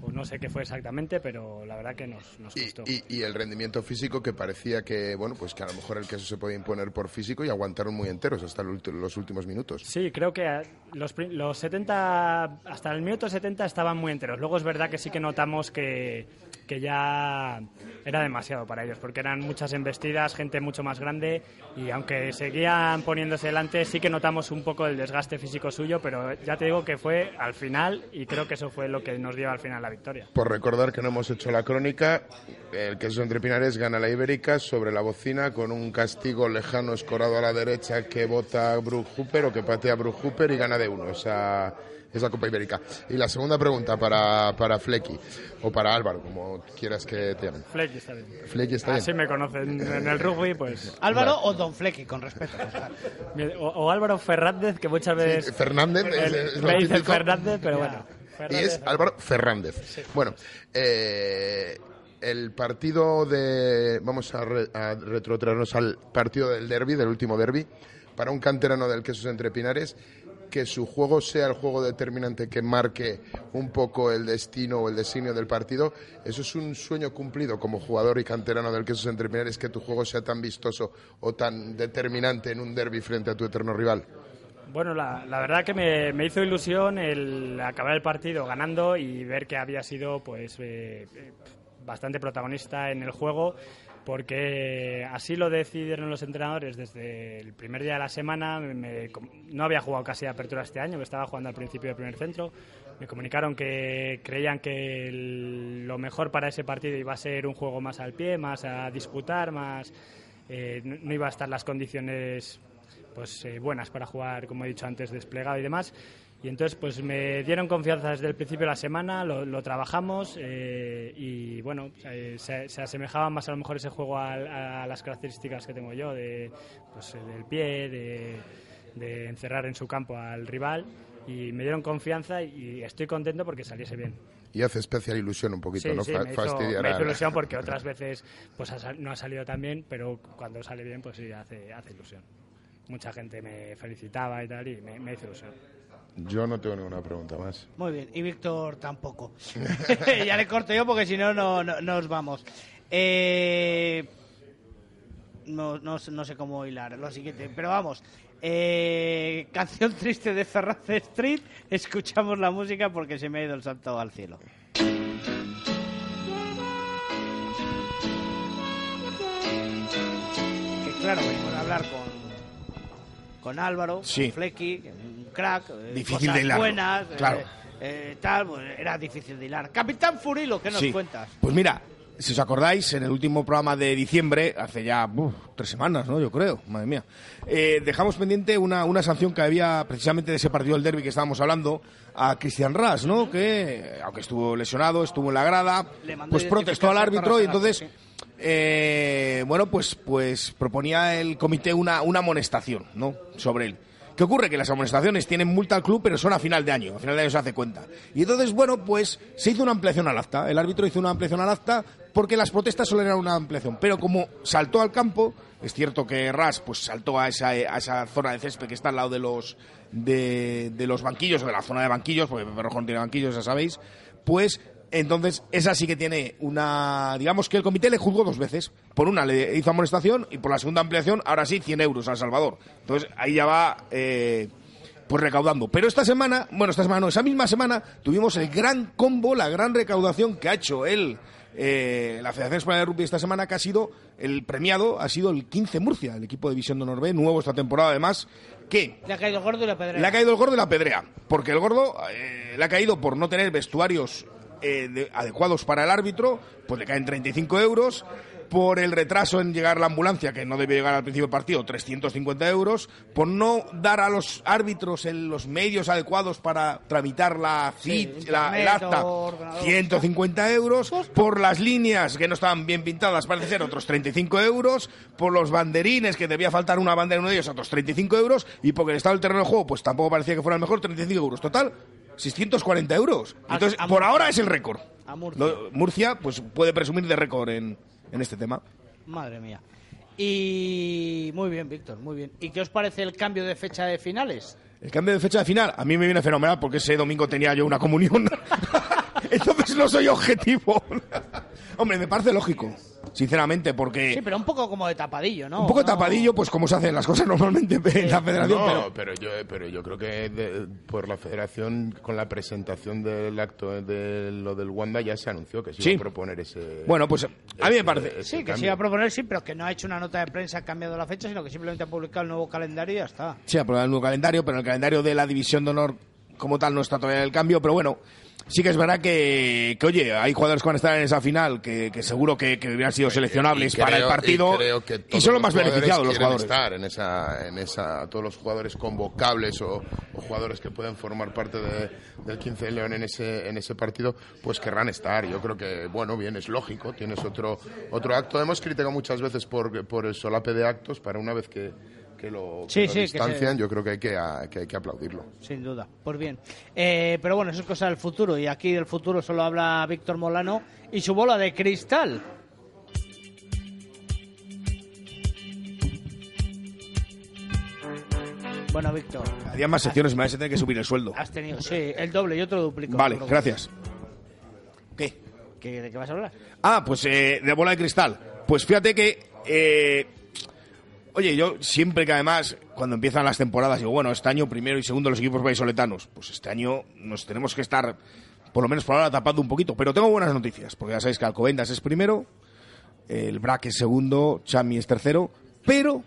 o no sé qué fue exactamente, pero la verdad que nos, nos costó. Y, y el rendimiento físico que parecía que, bueno, pues que a lo mejor el queso se podía imponer por físico y aguantaron muy enteros hasta los últimos minutos. Sí, creo que los, los 70, hasta el minuto 70 estaban muy enteros. Luego es verdad que sí que notamos que, que ya era demasiado para ellos, porque eran muchas embestidas, gente mucho más grande y aunque seguían poniéndose delante, sí que notamos un poco el desgaste físico suyo, pero ya te digo que fue al final y creo que eso fue lo que nos dio al final la victoria. Por recordar que no hemos hecho la crónica, el queso entre Pinares gana la Ibérica sobre la bocina con un castigo lejano escorado a la derecha que vota Brook Hooper o que patea Brook Hooper y gana de uno esa, esa Copa Ibérica. Y la segunda pregunta para, para Flecky o para Álvaro, como quieras que te llamen. Flecky está bien. Flecky está bien. Así me conocen en el rugby, pues... Álvaro o Don Flecky, con respeto. O, o Álvaro Fernández, que muchas veces... Fernández es- el- es lo me dicen. Fernández, pero Ya. Y es Álvaro Fernández. Bueno, eh, el partido de. Vamos a, re- a retrotraernos al partido del derby, del último derby, para un canterano del Quesos Entre Pinares, que su juego sea el juego determinante que marque un poco el destino o el designio del partido. Eso es un sueño cumplido como jugador y canterano del Quesos Entre Pinares, que tu juego sea tan vistoso o tan determinante en un derby frente a tu eterno rival. Bueno, la, verdad que me, hizo ilusión el acabar el partido ganando y ver que había sido pues eh, eh, bastante protagonista en el juego porque así lo decidieron los entrenadores desde el primer día de la semana. No había jugado casi apertura este año, que estaba jugando al principio del primer centro. Me comunicaron que creían que lo mejor para ese partido iba a ser un juego más al pie, más a disputar, más eh, no, no iba a estar las condiciones pues eh, buenas para jugar, como he dicho antes, desplegado y demás. Y entonces pues me dieron confianza desde el principio de la semana, lo, lo trabajamos eh, y bueno, eh, se, se asemejaba más a lo mejor ese juego al- a, las características que tengo yo, de, pues, eh, del pie, de, de encerrar en su campo al rival y me dieron confianza y estoy contento porque saliese bien. Y hace especial ilusión un poquito, Sí, ¿no? sí, me hizo, me hizo a- ilusión porque otras veces pues no ha salido tan bien, pero cuando sale bien pues sí, hace, hace ilusión. Mucha gente me felicitaba y tal y me, me hizo ilusión. Yo no tengo ninguna pregunta más. Muy bien, y Víctor tampoco. ya le corto yo porque si no, no no- nos vamos. Eh, no, no, sé- no sé cómo hilar lo siguiente, pero vamos. Eh, canción triste de Ferraz Street. Escuchamos la música porque se me ha ido el salto al cielo. Que claro, venimos a hablar con, con Álvaro, Sí. con Flecky, un crack. eh, Difícil cosas de hilarlo, buenas, eh, claro. eh, tal, pues era difícil de hilar. Capitán Furilo, ¿qué nos Sí. cuentas? Pues mira, si os acordáis, en el último programa de diciembre, hace ya uf, tres semanas, ¿no? Yo creo, madre mía. eh, dejamos pendiente una, una sanción que había precisamente de ese partido del derby que estábamos hablando a Cristian Ras, ¿no? Que, aunque estuvo lesionado, estuvo en la grada, pues protestó al árbitro y entonces, eh, bueno, pues, pues proponía el comité una, una amonestación, ¿no? Sobre él. ¿Qué ocurre? Que las amonestaciones tienen multa al club, pero son a final de año. A final de año se hace cuenta. Y entonces, bueno, pues se hizo una ampliación al acta. El árbitro hizo una ampliación al acta porque las protestas solo eran una ampliación. Pero como saltó al campo, es cierto que Ras pues saltó a esa, a esa zona de césped que está al lado de los, de, de los banquillos, o de la zona de banquillos, porque Pepe Rojo no tiene banquillos, ya sabéis, pues Entonces, esa sí que tiene una. Digamos que el comité le juzgó dos veces. Por una le hizo amonestación y por la segunda ampliación, ahora sí, 100 euros al Salvador. Entonces, ahí ya va. eh, pues recaudando. Pero esta semana, bueno, esta semana no, esa misma semana tuvimos el gran combo, la gran recaudación que ha hecho él, eh, la Federación Española de Rugby esta semana, que ha sido el premiado, ha sido el 15 Murcia, el equipo de División de Honor B, nuevo esta temporada además, que Le ha caído el gordo y la pedrea. le ha caído el gordo y la pedrea. Porque el gordo eh, le ha caído por no tener vestuarios eh, de- adecuados para el árbitro, pues le caen 35 euros. Por el retraso en llegar la ambulancia, que no debe llegar al principio del partido, 350 euros. Por no dar a los árbitros en los medios adecuados para tramitar la, Sí, fit- la- el acta, o ordenador. 150 euros. Por las líneas que no estaban bien pintadas, parece ser otros 35 euros. Por los banderines, que debía faltar una bandera en uno de ellos, otros 35 euros. Y porque el estado del terreno de juego, pues tampoco parecía que fuera el mejor, 35 euros. Total, 640 euros. Entonces, a por ahora es el récord. A Murcia. Lo- Murcia, pues puede presumir de récord en, en este tema. Madre mía. Y muy bien, Víctor, muy bien. ¿Y qué os parece el cambio de fecha de finales? El cambio de fecha de final, a mí me viene fenomenal porque ese domingo tenía yo una comunión. Entonces no soy objetivo. Hombre, me parece lógico, sinceramente, porque... Sí, pero un poco como de tapadillo, ¿no? Un poco No- tapadillo, pues como se hacen las cosas normalmente en la federación, No, pero... pero yo, pero yo creo que de- por la federación, con la presentación del acto de lo del Wanda, ya se anunció que se Sí. iba a proponer ese. Bueno, pues a mí me parece- ese Sí, que se cambio. iba a proponer, sí, pero que no ha hecho una nota de prensa cambiando la fecha, sino que simplemente ha publicado el nuevo calendario y ya está. Sí, aprobar el nuevo calendario, pero el calendario de la División de Honor como tal no está todavía en el cambio, pero bueno, sí que es verdad que, que, oye, hay jugadores que van a estar en esa final que, que seguro que, que hubieran sido seleccionables Y para el partido y, creo que y son los más beneficiados los jugadores. estar en esa, en esa, todos los jugadores convocables o, o jugadores que pueden formar parte de- del 15 de León en ese, en ese partido, pues querrán estar. Yo creo que, bueno, bien, es lógico, tienes otro, otro acto. Hemos criticado muchas veces por, por el solape de actos, para una vez que, que lo, que Sí, lo sí, que se- distancian, yo creo que hay que, a- que hay que aplaudirlo. Sin duda. Pues bien. Eh, pero bueno, eso es cosa del futuro. Y aquí del futuro solo habla Víctor Molano y su bola de cristal. Bueno, Víctor, Había más secciones, me vais a tener que subir el sueldo. has tenido, sí, el doble y otro duplico. Vale, gracias. ¿Qué? ¿Qué- ¿De qué vas a hablar? Ah, pues eh, de bola de cristal. Pues fíjate que. eh, oye, yo siempre que además, cuando empiezan las temporadas, digo, bueno, este año primero y segundo los equipos vallisoletanos. Pues este año nos tenemos que estar, por lo menos por ahora, tapando un poquito. Pero tengo buenas noticias, porque ya sabéis que Alcobendas es primero, el BRAC es segundo, Chami es tercero, pero.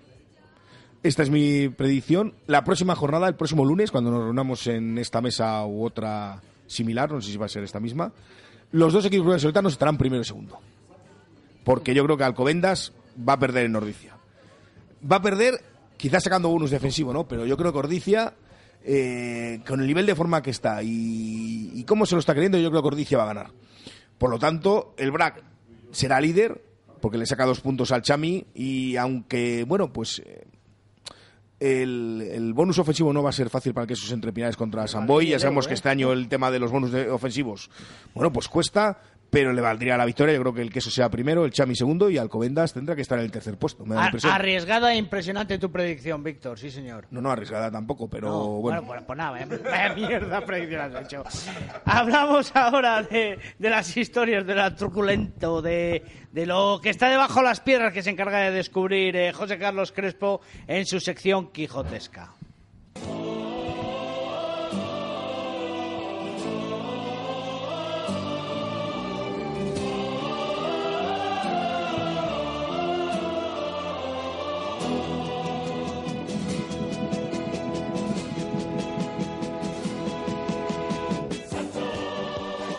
Esta es mi predicción. La próxima jornada, el próximo lunes, cuando nos reunamos en esta mesa u otra similar, no sé si va a ser esta misma, los dos equipos vallisoletanos estarán primero y segundo. Porque yo creo que Alcobendas va a perder en Nordicia. Va a perder, quizás sacando bonus defensivo, ¿no? Pero yo creo que Ordicia, eh, con el nivel de forma que está y, y cómo se lo está queriendo, yo creo que Ordicia va a ganar. Por lo tanto, el BRAC será líder, porque le saca dos puntos al Chami, y aunque, bueno, pues eh, el, el bonus ofensivo no va a ser fácil para que esos entrepinares contra Samboy. Ya sabemos que este año el tema de los bonus de- ofensivos, bueno, pues cuesta, pero le valdría la victoria. Yo creo que el queso sea primero, el Chami segundo y Alcobendas tendrá que estar en el tercer puesto. Me da la A- impresión. arriesgada e impresionante tu predicción, Víctor, sí señor. No, no, arriesgada tampoco, pero No, bueno. pues, pues nada, vaya mierda predicción has hecho. Hablamos ahora de, de las historias, de la truculento, de, de lo que está debajo de las piedras que se encarga de descubrir eh, José Carlos Crespo en su sección quijotesca.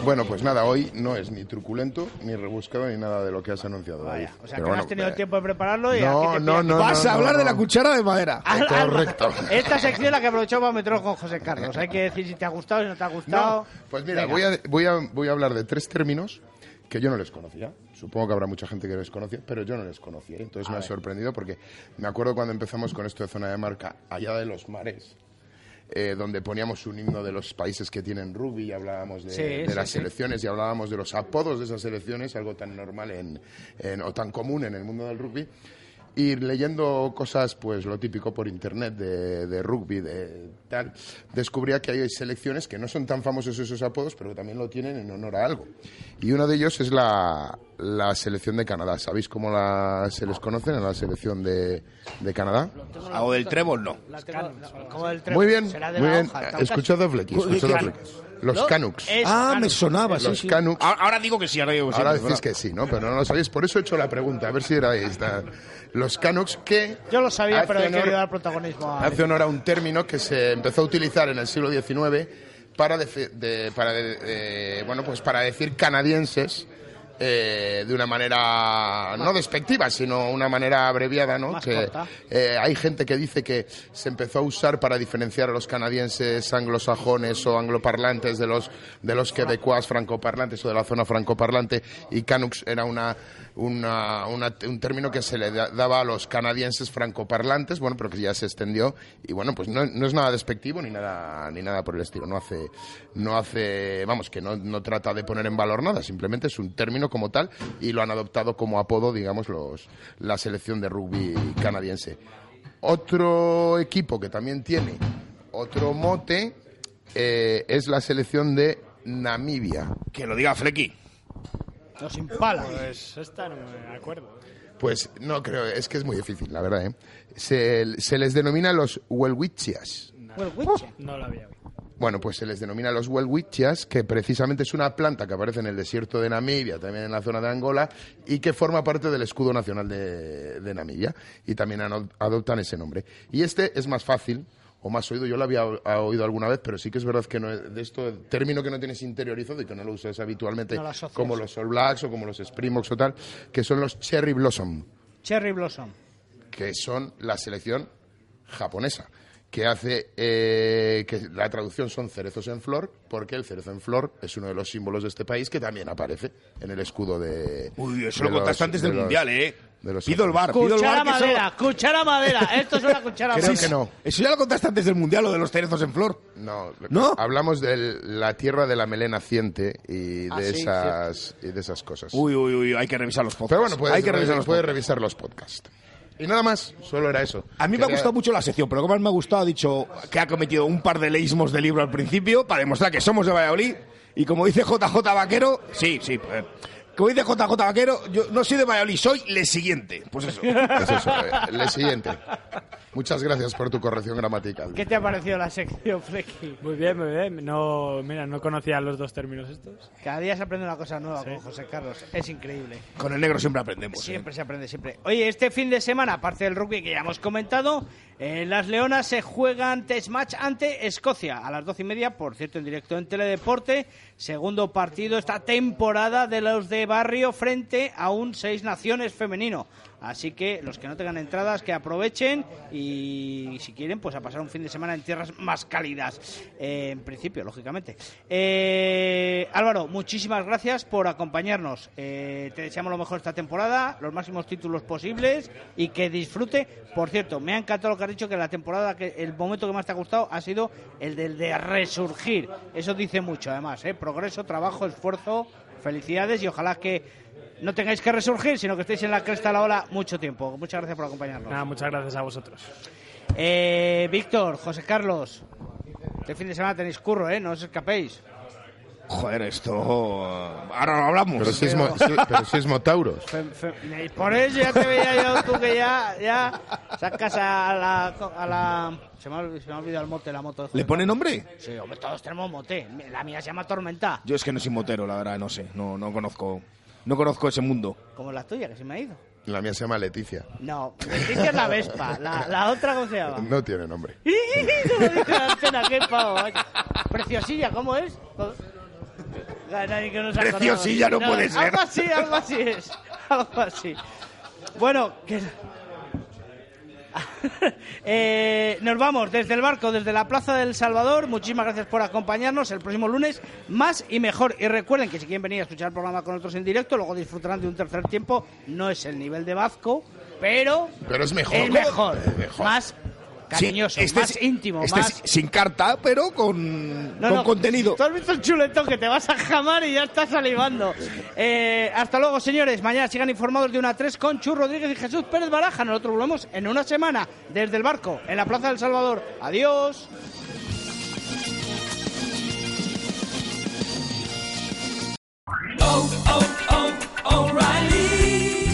Bueno, pues nada, hoy no es ni truculento, ni rebuscado, ni nada de lo que has anunciado. David. O sea, Pero que no has tenido eh, tiempo de prepararlo y no, aquí te no, no, Vas no, a hablar no, de la cuchara de madera. Al- al- Correcto. Esta sección la que aprovechó para meterlo con José Carlos. Hay que decir si te ha gustado, si no te ha gustado. No, pues mira, voy a, voy, a, voy a hablar de tres términos que yo no les conocía. Supongo que habrá mucha gente que les conocía, pero yo no les conocía. Entonces me ha sorprendido porque me acuerdo cuando empezamos con esto de zona de marca, allá de los mares, eh, donde poníamos un himno de los países que tienen rugby y hablábamos de, Sí, de sí, las sí. selecciones y hablábamos de los apodos de esas selecciones, algo tan normal en, en- o tan común en el mundo del rugby. Y leyendo cosas, pues lo típico por internet de, de rugby, de tal, descubría que hay selecciones que no son tan famosos esos apodos, pero que también lo tienen en honor a algo. Y uno de ellos es la, la selección de Canadá. ¿Sabéis cómo la, se les conocen en la selección de, de Canadá? O del trébol, no. Las Canucks, como el Muy bien, muy la bien. Escuchad a Flecky, escuchad a. Flecky. Los ¿No? Canucks. Es Ah, me sonaba, sí, Los sí. Canucks. Ahora ahora digo que sí, ahora digo que sí. Ahora es decís que sí, ¿no? Pero no lo sabéis. Por eso he hecho la pregunta, a ver si era esta. Los Canucks que... Yo lo sabía, pero he querido dar protagonismo a... Hace honor a un término que se empezó a utilizar en el siglo XIX para, defi- de- para, de- de- bueno, pues para decir canadienses eh, de una manera no despectiva, sino una manera abreviada, ¿no? Más que eh, hay gente que dice que se empezó a usar para diferenciar a los canadienses anglosajones o angloparlantes de los de los quebecuas francoparlantes o de la zona francoparlante y Canucks era una, una- un término que se le da- daba a los canadienses francoparlantes, bueno, pero que ya se extendió y bueno, pues no, no es nada despectivo ni nada ni nada por el estilo, no hace no hace, vamos, que no, no trata de poner en valor nada, simplemente es un término como tal y lo han adoptado como apodo, digamos, los la selección de rugby canadiense. Otro equipo que también tiene otro mote eh, es la selección de Namibia. Que lo diga Flecky. Los impala. Pues esta no me acuerdo. Pues no creo, es que es muy difícil, la verdad. ¿eh? Se, se les denomina los Welwitchias. No lo había oído. Bueno, pues se les denomina los Welwitchias, que precisamente es una planta que aparece en el desierto de Namibia, también en la zona de Angola, y que forma parte del escudo nacional de, de Namibia. Y también adoptan ese nombre. Y este es más fácil, o más oído, yo lo había oído alguna vez, pero sí que es verdad que no, de esto, término que no tienes interiorizado y que no lo usas habitualmente, No lo asocias. como los All Blacks o como los Springboks o tal, que son los Cherry Blossom. Cherry Blossom. que son la selección japonesa, que hace eh, que la traducción son cerezos en flor, porque el cerezo en flor es uno de los símbolos de este país que también aparece en el escudo de. Uy, eso de lo contaste antes de del los- Mundial, ¿eh? De los Pido el bar, pido el Cuchara bar. que eso- madera, cuchara madera. Esto es una cuchara Creo madera. que no. Eso ya lo contaste antes del Mundial, lo de los cerezos en flor. No, lo- ¿No? hablamos de la tierra de la melena naciente y de, Ah, sí, esas, y de esas cosas. Uy, uy, uy, hay que revisar los podcasts. Pero bueno, puedes, hay que revisar los puedes podcasts. revisar los podcasts. Y nada más, solo era eso. A mí me ha Quería- gustado mucho la sección, pero como más me ha gustado, ha dicho que ha cometido un par de leísmos de libro al principio para demostrar que somos de Valladolid. Y como dice JJ Vaquero, sí, sí, pues, como dice JJ Vaquero, yo no soy de Valladolid, soy le siguiente. Pues eso. Es eso, eh, el siguiente. Muchas gracias por tu corrección gramatical. ¿Qué te ha parecido la sección, Flecky? Muy bien, muy bien. No, mira, no conocía los dos términos estos. Cada día se aprende una cosa nueva con José Carlos. Es increíble. Con el negro siempre aprendemos. ¿eh? Siempre se aprende, siempre. Oye, este fin de semana, aparte del rugby que ya hemos comentado, eh, las Leonas se juegan test match ante Escocia a las doce y media, por cierto, en directo en Teledeporte. Segundo partido esta temporada de los de barrio frente a un Seis Naciones femenino. Así que los que no tengan entradas, que aprovechen y si quieren, pues a pasar un fin de semana en tierras más cálidas. Eh, en principio, lógicamente. Eh, Álvaro, muchísimas gracias por acompañarnos. Eh, te deseamos lo mejor esta temporada, los máximos títulos posibles y que disfrute. Por cierto, me ha encantado lo que has dicho, que la temporada, que el momento que más te ha gustado ha sido el del de resurgir. Eso dice mucho, además. Progreso, trabajo, esfuerzo, felicidades y ojalá que no tengáis que resurgir, sino que estéis en la cresta de la ola mucho tiempo. Muchas gracias por acompañarnos. Nada, muchas gracias a vosotros. Eh, Víctor, José Carlos, este fin de semana tenéis curro, ¿eh? No os escapéis. Joder, esto. Ahora lo hablamos. Pero si es, mo- sí, pero si es Motauros. Fe- fe- y por eso ya te veía yo tú que ya, ya sacas a la, a la... Se me, ha, olvid- se me ha olvidado el mote, la moto. de ¿Le pone nombre? Sí, hombre, todos tenemos mote. La mía se llama Tormenta, Yo es que no soy motero, la verdad, no sé. No, no conozco. No conozco ese mundo. como la tuya, que se me ha ido. La mía se llama Leticia. No, Leticia es la Vespa. La, la otra, ¿cómo se llama? No tiene nombre. No lo dice la antena, qué pavo. Preciosilla, ¿cómo es? Nadie que nos. Preciosilla no puede ser. Algo así, algo así es. Algo así. Bueno, que... Eh, nos vamos desde el barco, desde la Plaza del Salvador. Muchísimas gracias por acompañarnos. El próximo lunes, más y mejor. Y recuerden que si quieren venir a escuchar el programa con nosotros en directo, luego disfrutarán de un tercer tiempo. No es el nivel de Vasco, pero Pero es mejor. es mejor. Es mejor. Más cariñoso, este más es- íntimo, este más... es sin carta, pero con, No, con no, contenido. Tú has visto el chuletón que te vas a jamar y ya estás salivando. Eh, hasta luego, señores. Mañana sigan informados de una 3 con Chus Rodríguez y Jesús Pérez Baraja. Nosotros volvemos en una semana desde el barco en la Plaza del Salvador. Adiós.